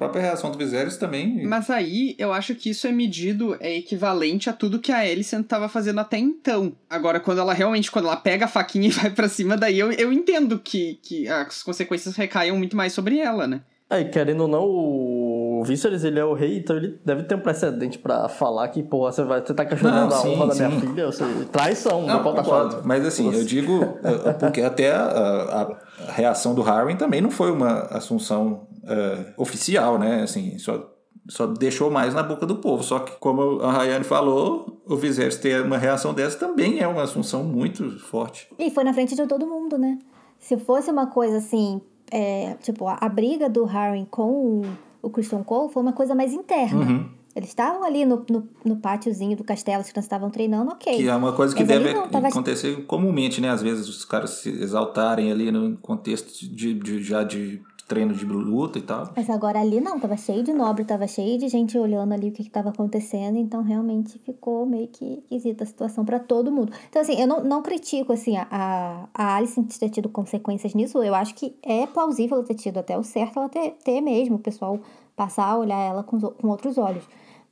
própria reação do Viserys também. Mas aí eu acho que isso é medido, é equivalente a tudo que a Alicent tava fazendo até então. Agora, quando ela realmente, quando ela pega a faquinha <laughs> e vai pra cima, daí eu, eu entendo que, que as consequências recaiam muito mais sobre ela, né? Aí, querendo ou não, o Viserys, ele é o rei, então ele deve ter um precedente pra falar que, porra, você, vai, você tá questionando Não, a sim, honra da minha sim. filha, ou seja, traição, não, Não, pode achar. Mas assim, eu digo, porque até a, a reação do Harwin também não foi uma assunção eh, oficial, né? Assim, só, só deixou mais na boca do povo. Só que, como a Rayane falou, o Viserys ter uma reação dessa também é uma assunção muito forte. E foi na frente de todo mundo, né? Se fosse uma coisa assim, é, tipo, a, a briga do Harry com o, o Christian Cole foi uma coisa mais interna. Uhum. Eles estavam ali no, no, no pátiozinho do castelo, as crianças estavam treinando, ok. Que é uma coisa que Mas deve não, tava- acontecer comumente, né? Às vezes os caras se exaltarem ali no contexto de, de- já de treino de luta e tal. Mas agora ali não, tava cheio de nobre, tava cheio de gente olhando ali o que, que tava acontecendo, então realmente ficou meio que esquisita a situação pra todo mundo. Então, assim, eu não, não critico, assim, a, a Alice ter tido consequências nisso, eu acho que é plausível ela ter tido, até o certo ela ter, ter mesmo, o pessoal passar a olhar ela com, com outros olhos.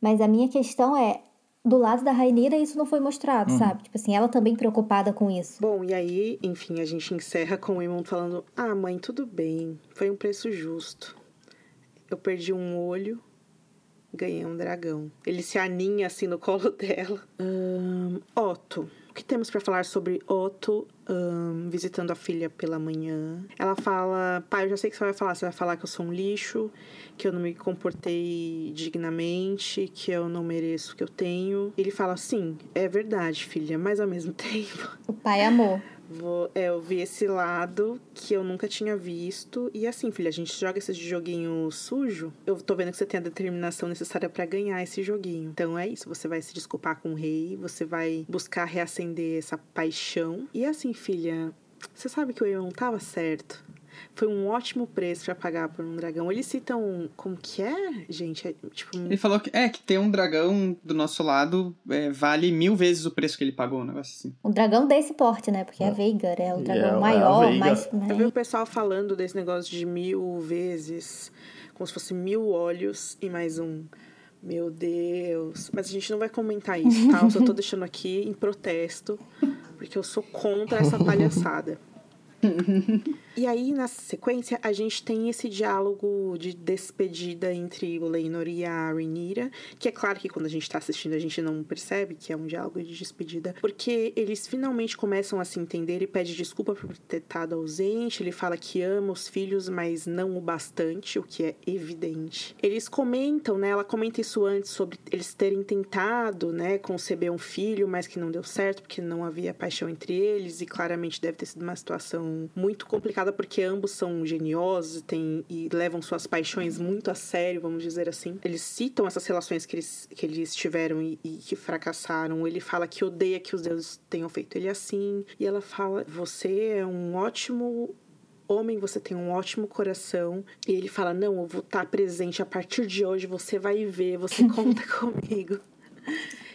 Mas a minha questão é, do lado da Rainira isso não foi mostrado, sabe? Tipo assim, ela também preocupada com isso. Bom, e aí, enfim, a gente encerra com o Eamon falando: Ah, mãe, tudo bem. Foi um preço justo. Eu perdi um olho, ganhei um dragão. Ele se aninha assim no colo <laughs> dela. Ahn, Otto, o que temos para falar sobre Otto um, visitando a filha pela manhã? Ela fala: pai, eu já sei que você vai falar. Você vai falar que eu sou um lixo, que eu não me comportei dignamente, que eu não mereço o que eu tenho. Ele fala: sim, é verdade, filha, mas ao mesmo <laughs> tempo. O pai amou. Vou, é, eu vi esse lado que eu nunca tinha visto. E assim, filha, a gente joga esse joguinho sujo. Eu tô vendo que você tem a determinação necessária para ganhar esse joguinho. Então é isso. Você vai se desculpar com o rei, você vai buscar reacender essa paixão. E assim, filha, você sabe que o Eamon tava certo foi um ótimo preço para pagar por um dragão. Eles citam como que é, gente? É, tipo, Ele falou que é que ter um dragão do nosso lado é, vale mil vezes o preço que ele pagou, um negócio assim. Um dragão desse porte, né? Porque é. a Veigar é o dragão é, maior, é mas. Né? Eu vi o pessoal falando desse negócio de mil vezes, como se fosse mil olhos e mais um. Meu Deus. Mas a gente não vai comentar isso, tá? Eu só tô <laughs> deixando aqui em protesto, porque eu sou contra essa palhaçada. <laughs> e aí, na sequência, a gente tem esse diálogo de despedida entre o Leinor e a Rhaenyra, que é claro que quando a gente tá assistindo a gente não percebe que é um diálogo de despedida, porque eles finalmente começam a se entender e pede desculpa por ter estado ausente, ele fala que ama os filhos, mas não o bastante, o que é evidente. Eles comentam, né, ela comenta isso antes sobre eles terem tentado, né, conceber um filho, mas que não deu certo, porque não havia paixão entre eles, e claramente deve ter sido uma situação muito complicada porque ambos são geniosos têm, e levam suas paixões muito a sério, vamos dizer assim. Eles citam essas relações que eles, que eles tiveram e, e que fracassaram. Ele fala que odeia que os deuses tenham feito ele assim. E ela fala: Você é um ótimo homem, você tem um ótimo coração. E ele fala: Não, eu vou estar presente a partir de hoje, você vai ver, você <laughs> conta comigo.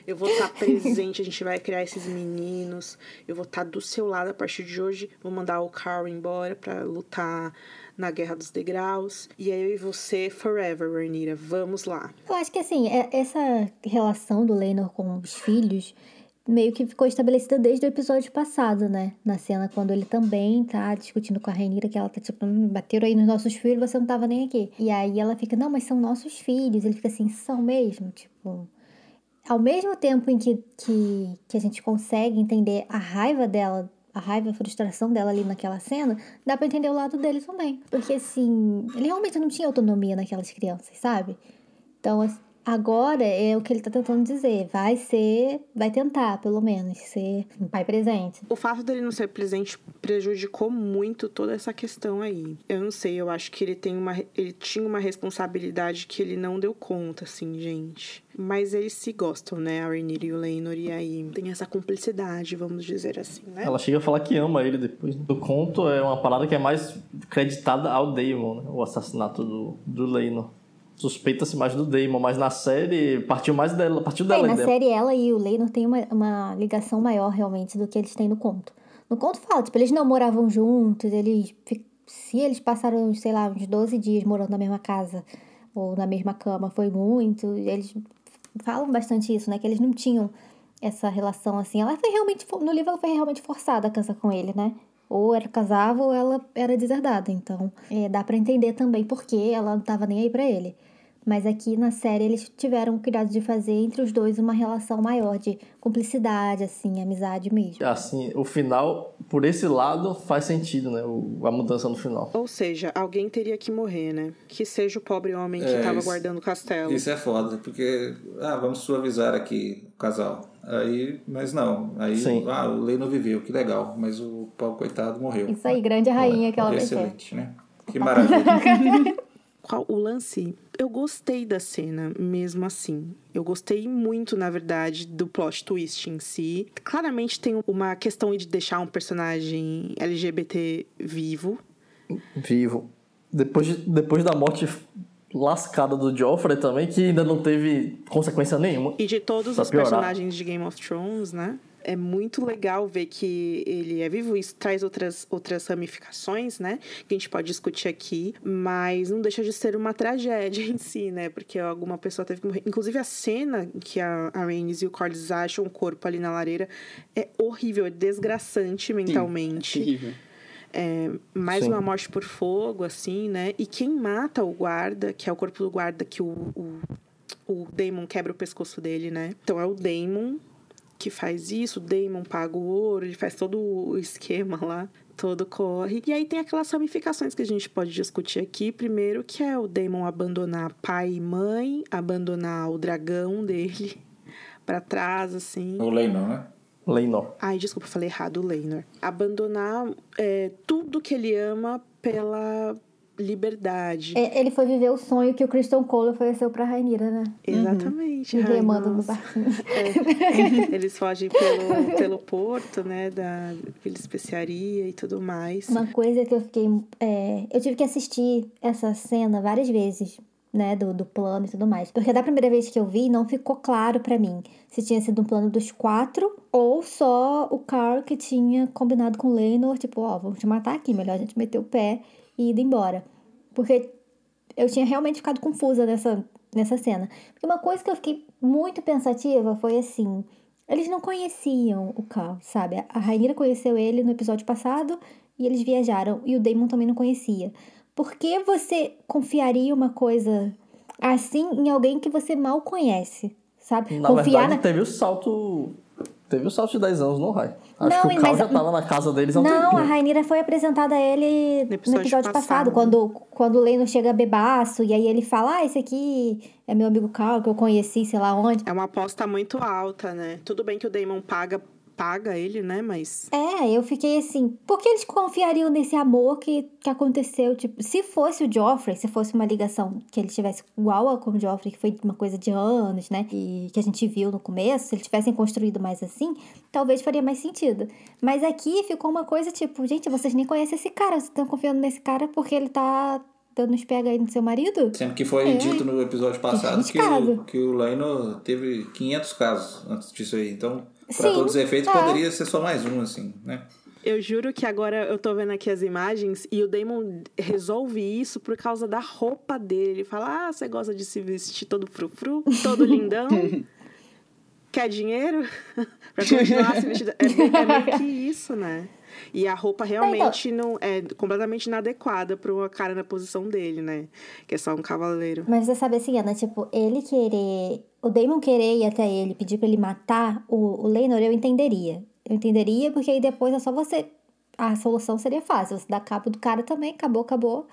Eu vou estar presente, a gente vai criar esses meninos. Eu vou estar do seu lado a partir de hoje. Vou mandar o Carl embora para lutar na Guerra dos Degraus. E aí eu e você, forever, Rhaenyra. Vamos lá. Eu acho que assim, é, essa relação do Lenor com os filhos meio que ficou estabelecida desde o episódio passado, né? Na cena quando ele também tá discutindo com a Rainira, que ela tá tipo, hum, bateram aí nos nossos filhos, você não tava nem aqui. E aí ela fica, não, mas são nossos filhos. Ele fica assim, são mesmo? Tipo, ao mesmo tempo em que, que, que a gente consegue entender a raiva dela, a raiva, a frustração dela ali naquela cena, dá pra entender o lado dele também. Porque, assim, ele realmente não tinha autonomia naquelas crianças, sabe? Então, Agora é o que ele tá tentando dizer. Vai ser, vai tentar, pelo menos, ser um pai presente. O fato dele não ser presente prejudicou muito toda essa questão aí. Eu não sei, eu acho que ele tem uma ele tinha uma responsabilidade que ele não deu conta, assim, gente. Mas eles se gostam, né? A Rhaenyra e o Laenor, e aí tem essa cumplicidade, vamos dizer assim, né? Ela chega a falar que ama ele depois. Do conto é uma parada que é mais creditada ao Daemon, né? O assassinato do, do Laenor suspeita-se mais do Damon, mas na série partiu mais dela, partiu dela. É, na série ela e o Leinor têm uma, uma ligação maior realmente do que eles têm no conto. No conto fala, tipo, eles não moravam juntos, eles se eles passaram, sei lá, uns 12 dias morando na mesma casa ou na mesma cama, foi muito, eles falam bastante isso, né, que eles não tinham essa relação assim. Ela foi realmente no livro ela foi realmente forçada a casar com ele, né? Ou ela casava ou ela era deserdada. Então, é, dá para entender também porque ela não tava nem aí para ele. Mas aqui na série eles tiveram o cuidado de fazer entre os dois uma relação maior de cumplicidade, assim, amizade mesmo. Assim, o final, por esse lado, faz sentido, né? O, a mudança no final. Ou seja, alguém teria que morrer, né? Que seja o pobre homem que estava é, guardando o castelo. Isso é foda, porque, ah, vamos suavizar aqui o casal. Aí, mas não. Aí, Sim. ah, o Lei não viveu, que legal. Mas o pau coitado morreu. Isso aí, grande rainha que ela Excelente, né? Que maravilha. <laughs> Qual o lance? Eu gostei da cena, mesmo assim. Eu gostei muito, na verdade, do plot twist em si. Claramente tem uma questão de deixar um personagem LGBT vivo. Vivo. Depois, de, depois da morte lascada do Joffrey também, que ainda não teve consequência nenhuma. E de todos os piorar. personagens de Game of Thrones, né? É muito legal ver que ele é vivo. Isso traz outras, outras ramificações, né? Que a gente pode discutir aqui. Mas não deixa de ser uma tragédia <laughs> em si, né? Porque alguma pessoa teve que morrer. Inclusive, a cena que a, a e o Corlys acham o corpo ali na lareira é horrível, é desgraçante mentalmente. Sim, é terrível. É, mais Sim. uma morte por fogo, assim, né? E quem mata o guarda, que é o corpo do guarda que o, o, o Daemon quebra o pescoço dele, né? Então é o Daemon que faz isso, o Damon paga o ouro, ele faz todo o esquema lá, todo corre. E aí tem aquelas ramificações que a gente pode discutir aqui. Primeiro, que é o Damon abandonar pai e mãe, abandonar o dragão dele <laughs> para trás, assim. O Leinor, né? Leinor. Ai, desculpa, falei errado, o Leinor. Abandonar é, tudo que ele ama pela liberdade. É, Ele foi viver o sonho que o Christian Cole ofereceu pra Rainira, né? Exatamente. Me Ai, remando no barquinho. É. <laughs> Eles fogem pelo, pelo porto, né? Da pela especiaria e tudo mais. Uma coisa que eu fiquei. é, eu tive que assistir essa cena várias vezes, né? Do, do plano e tudo mais. Porque da primeira vez que eu vi, não ficou claro pra mim se tinha sido um plano dos quatro ou só o Carl que tinha combinado com o Leinor, tipo, ó, vamos te matar aqui, melhor a gente meter o pé e ir embora. Porque eu tinha realmente ficado confusa nessa, nessa cena. Porque uma coisa que eu fiquei muito pensativa foi assim: eles não conheciam o Carl, sabe? A Rainira conheceu ele no episódio passado e eles viajaram, e o Damon também não conhecia. Por que você confiaria uma coisa assim em alguém que você mal conhece? Sabe? Na verdade, teve o salto. Teve o salto de 10 anos no Rai. Acho Não, que o Cal mas- já tava na casa deles há um Não, a tempinho. Rainira foi apresentada a ele no episódio episódio, passado. passado, quando, quando o Leno chega bebaço, e aí ele fala, ah, esse aqui é meu amigo Carl, que eu conheci, sei lá onde. É uma aposta muito alta, né? Tudo bem que o Damon paga, paga ele, né? Mas. É, eu fiquei assim, por que eles confiariam nesse amor que, que aconteceu? Tipo, se fosse o Joffrey, se fosse uma ligação que ele tivesse igual a com o Joffrey, que foi uma coisa de anos, né? E que a gente viu no começo, se eles tivessem construído mais assim, talvez faria mais sentido. Mas aqui ficou uma coisa tipo, gente, vocês nem conhecem esse cara, vocês estão confiando nesse cara porque ele tá dando uns pega aí no seu marido? Sendo que foi É. dito no episódio passado que arriscado. o, que o Leno teve 500 casos antes disso aí. Então, pra Sim, todos os efeitos, é. poderia ser só mais um, assim, né? Eu juro que agora eu tô vendo aqui as imagens e o Damon resolve isso por causa da roupa dele. Ele fala: Ah, você gosta de se vestir todo frufru, todo lindão? <laughs> Quer dinheiro? <laughs> pra continuar se vestindo. É, é meio <laughs> que isso, né? E a roupa realmente não é completamente inadequada pra uma cara na posição dele, né? Que é só um cavaleiro. Mas você sabe assim, Ana, tipo, ele querer. O Damon querer ir até ele, pedir pra ele matar o, o Leinor, eu entenderia. Eu entenderia, porque aí depois é só você. A solução seria fácil. Você dá cabo do cara também, acabou, acabou.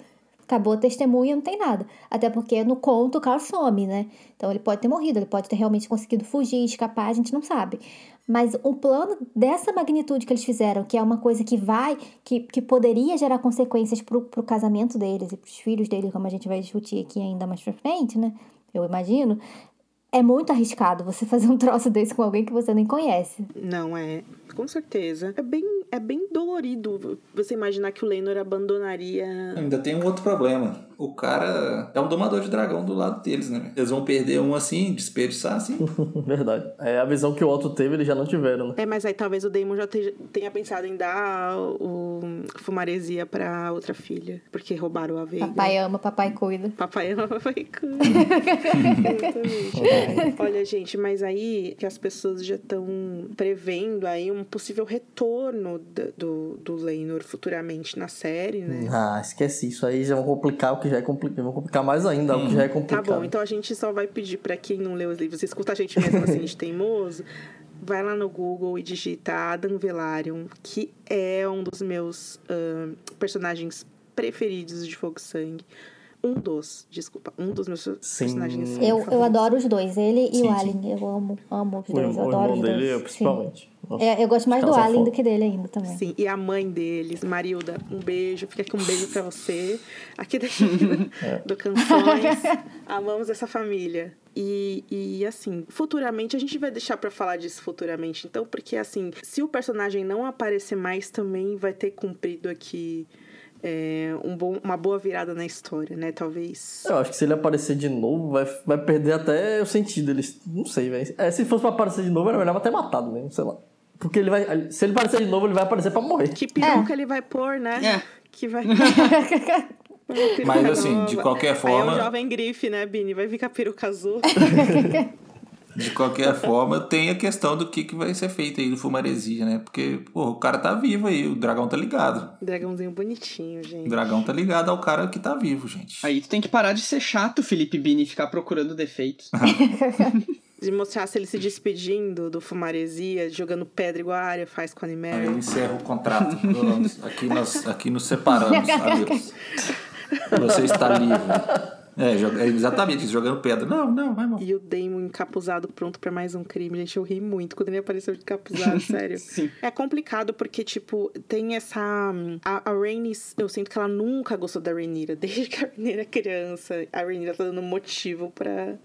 Acabou a testemunha, não tem nada. Até porque no conto o Carl some, né? Então ele pode ter morrido, ele pode ter realmente conseguido fugir, escapar, a gente não sabe. Mas um plano dessa magnitude que eles fizeram, que é uma coisa que vai, que, que poderia gerar consequências pro, pro casamento deles e pros filhos deles, como a gente vai discutir aqui ainda mais pra frente, né? Eu imagino. É muito arriscado você fazer um <laughs> troço desse com alguém que você nem conhece. Não, é. Com certeza. É bem, é bem dolorido você imaginar que o Leinor abandonaria. Ainda tem um outro problema. O cara é um domador de dragão do lado deles, né? Eles vão perder um assim, desperdiçar assim. <laughs> Verdade. É a visão que o Otto teve, eles já não tiveram, né? É, mas aí talvez o Damon já tenha pensado em dar o fumaresia pra outra filha, porque roubaram a Veiga. Papai ama, papai cuida. Papai ama, papai cuida. <laughs> Exatamente. <laughs> Olha, gente, mas aí que as pessoas já estão prevendo aí um possível retorno do, do Leinor futuramente na série, né? Ah, esquece isso aí, já vão complicar o que já é complicado. Vão complicar mais ainda o que já é Tá complicado. bom, então a gente só vai pedir pra quem não leu os livros, escuta a gente mesmo assim de teimoso, vai lá no Google e digita Adam Velaryon, que é um dos meus ahn, personagens preferidos de Fogo Sangue. Um dos, desculpa, um dos meus personagens Eu, eu adoro os dois, ele e Sim, o sim. Alien. Eu amo, amo os O, dois. Eu o adoro irmão os dele, dois. eu, principalmente. Nossa, É, eu gosto mais do são Alien do que dele ainda também. Sim, e a mãe deles, Marilda, um beijo, fica aqui um beijo pra você. Aqui daqui <laughs> do Canções. Amamos essa família. E, e assim, futuramente, a gente vai deixar pra falar disso futuramente, então, porque assim, se o personagem não aparecer mais, também vai ter cumprido aqui é, um bom, uma boa virada na história, né? Talvez. Eu acho que se ele aparecer de novo, vai, vai perder até o sentido. Eles, não sei, velho. É, se fosse pra aparecer de novo, era melhor ter matado mesmo, sei lá. Porque ele vai. Se ele aparecer de novo, ele vai aparecer pra morrer. Que peruca ele vai pôr, né? É. Que vai. <laughs> Mas, assim, de qualquer Aí forma- é o jovem grife, né, Bini? Vai ficar peruca azul. <laughs> De qualquer forma, tem a questão do que, que vai ser feito aí do Fumaresia, né? Porque, pô, o cara tá vivo aí, o dragão tá ligado. Dragãozinho bonitinho, O gente. dragão tá ligado ao cara que tá vivo, gente. Aí tu tem que parar de ser chato, Felipe Bini, e ficar procurando defeitos. <laughs> <laughs> De mostrasse ele se despedindo do Fumaresia, jogando pedra igual a área faz com a Aí ele Animero. encerra o contrato. Aqui nós aqui nos separamos. <laughs> Adeus. Você está livre. É, joga- é exatamente jogando pedra. Não, não, vai mal. E o Damon encapuzado pronto pra mais um crime. Gente, eu ri muito quando ele apareceu de encapuzado, <laughs> sério. Sim. É complicado porque, tipo, tem essa. A, a eu sinto que ela nunca gostou da Rhaenyra. <laughs> Desde que a Rhaenyra é criança, a Rhaenyra tá dando motivo pra.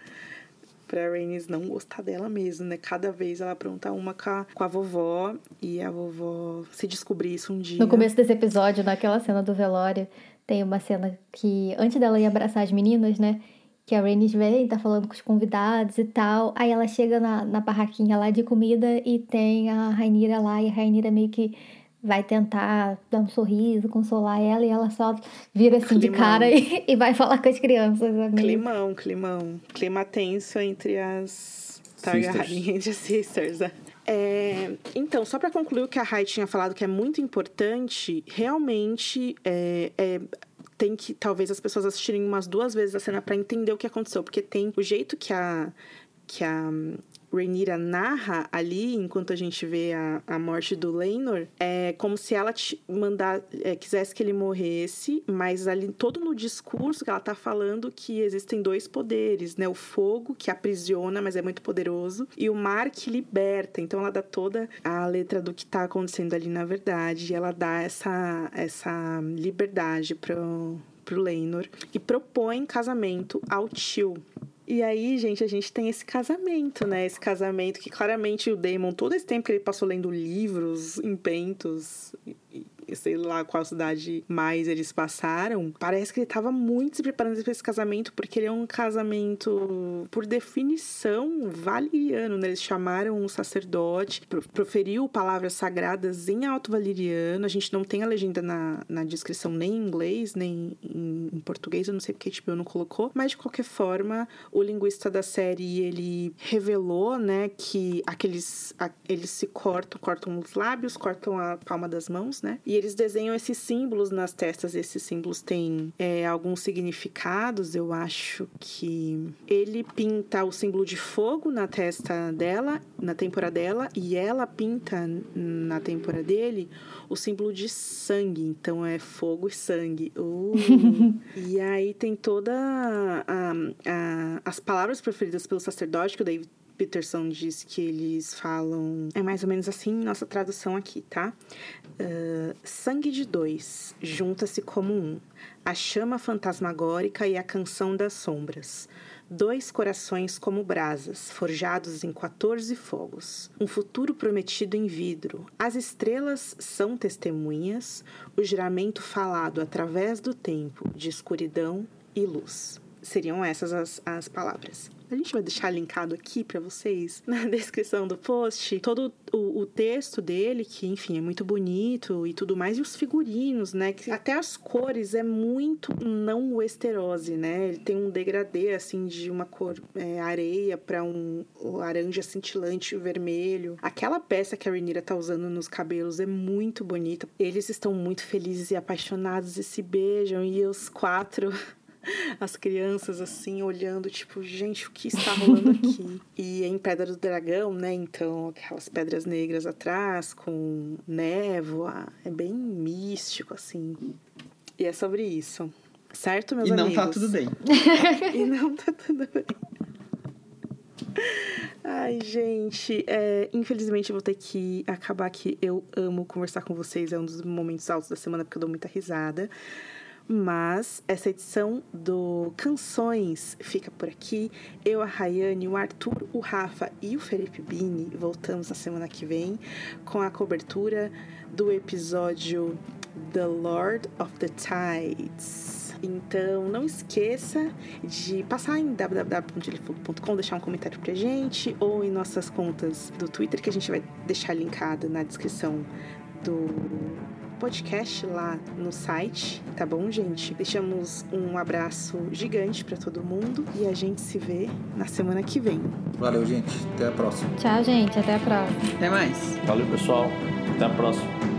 Pra Rhaenys não gostar dela mesmo, né? Cada vez ela apronta uma com a, com a vovó e a vovó se descobrir isso um dia. No começo desse episódio, naquela cena do velório, tem uma cena que, antes dela ir abraçar as meninas, né? Que a Rhaenys vem, tá falando com os convidados e tal. Aí ela chega na, na barraquinha lá de comida e tem a Rainira lá. E a Rainira meio que vai tentar dar um sorriso, consolar ela. E ela só vira assim de Climão. cara <laughs> e, e vai falar com as crianças. É meio- Climão, climão. Clima tenso entre as Targaryen, as sisters. É, então, só pra concluir o que a Rai tinha falado, que é muito importante, realmente é, é, tem que talvez as pessoas assistirem umas duas vezes a cena pra entender o que aconteceu, porque tem o jeito que a que a Rhaenyra narra ali, enquanto a gente vê a, a morte do Laenor, é como se ela mandar, é, quisesse que ele morresse, mas ali todo no discurso que ela tá falando que existem dois poderes, né? O fogo que aprisiona, mas é muito poderoso, e o mar que liberta. Então ela dá toda a letra do que tá acontecendo ali na verdade, e ela dá essa essa liberdade pro pro Laenor e propõe casamento ao tio. E aí, gente, a gente tem esse casamento, né? Esse casamento que claramente o Damon, todo esse tempo que ele passou lendo livros, inventos, e sei lá qual cidade mais eles passaram, parece que ele tava muito se preparando para esse casamento, porque ele é um casamento, por definição, valeriano, né? Eles chamaram um sacerdote, pro- proferiu palavras sagradas em alto valeriano. A gente não tem a legenda na, na descrição nem em inglês, nem em, em português, eu não sei porque a HBO não colocou, mas de qualquer forma, o linguista da série, ele revelou, né, que aqueles a- eles se cortam, cortam os lábios, cortam a palma das mãos, né? E eles desenham esses símbolos nas testas, esses símbolos têm é, alguns significados, eu acho que ele pinta o símbolo de fogo na testa dela, na têmpora dela, e ela pinta na têmpora dele o símbolo de sangue. Então é fogo e sangue. Uh. <laughs> e aí tem toda a- a- as palavras preferidas pelo sacerdote que o David Peterson diz que eles falam. É mais ou menos assim nossa tradução aqui, tá? Ah, sangue de dois, junta-se como um. A chama fantasmagórica e a canção das sombras. Dois corações como brasas, forjados em 14 fogos. Um futuro prometido em vidro. As estrelas são testemunhas, o juramento falado através do tempo de escuridão e luz. Seriam essas as, as palavras. A gente vai deixar linkado aqui para vocês <laughs> na descrição do post todo o, o texto dele, que enfim é muito bonito e tudo mais, e os figurinos, né? Que até as cores é muito não westerose, né? Ele tem um degradê assim de uma cor é, areia para um laranja cintilante vermelho. Aquela peça que a Rhaenyra tá usando nos cabelos é muito bonita. Eles estão muito felizes e apaixonados e se beijam e os quatro as crianças assim olhando, tipo, gente, o que está rolando <laughs> aqui? e é em Pedra do Dragão, né? Então, aquelas pedras negras atrás com névoa, é bem místico assim. E é sobre isso. Certo, meus E não amigos? tá tudo bem. <laughs> e não tá tudo bem. Ai, gente, é, infelizmente eu vou ter que acabar aqui. Eu amo conversar com vocês, é um dos momentos altos da semana porque eu dou muita risada. Mas essa edição do Canções fica por aqui. Eu, a Rayane, o Arthur, o Rafa e o Felipe Bini voltamos na semana que vem com a cobertura do episódio The Lord of the Tides. Então, não esqueça de passar em www.gelifogo.com, deixar um comentário pra gente, ou em nossas contas do Twitter, que a gente vai deixar linkado na descrição do podcast lá no site, tá bom, gente? Deixamos um abraço gigante pra todo mundo e a gente se vê na semana que vem. Valeu, gente. Até a próxima. Tchau, gente. Até a próxima. Até mais. Valeu, pessoal. Até a próxima.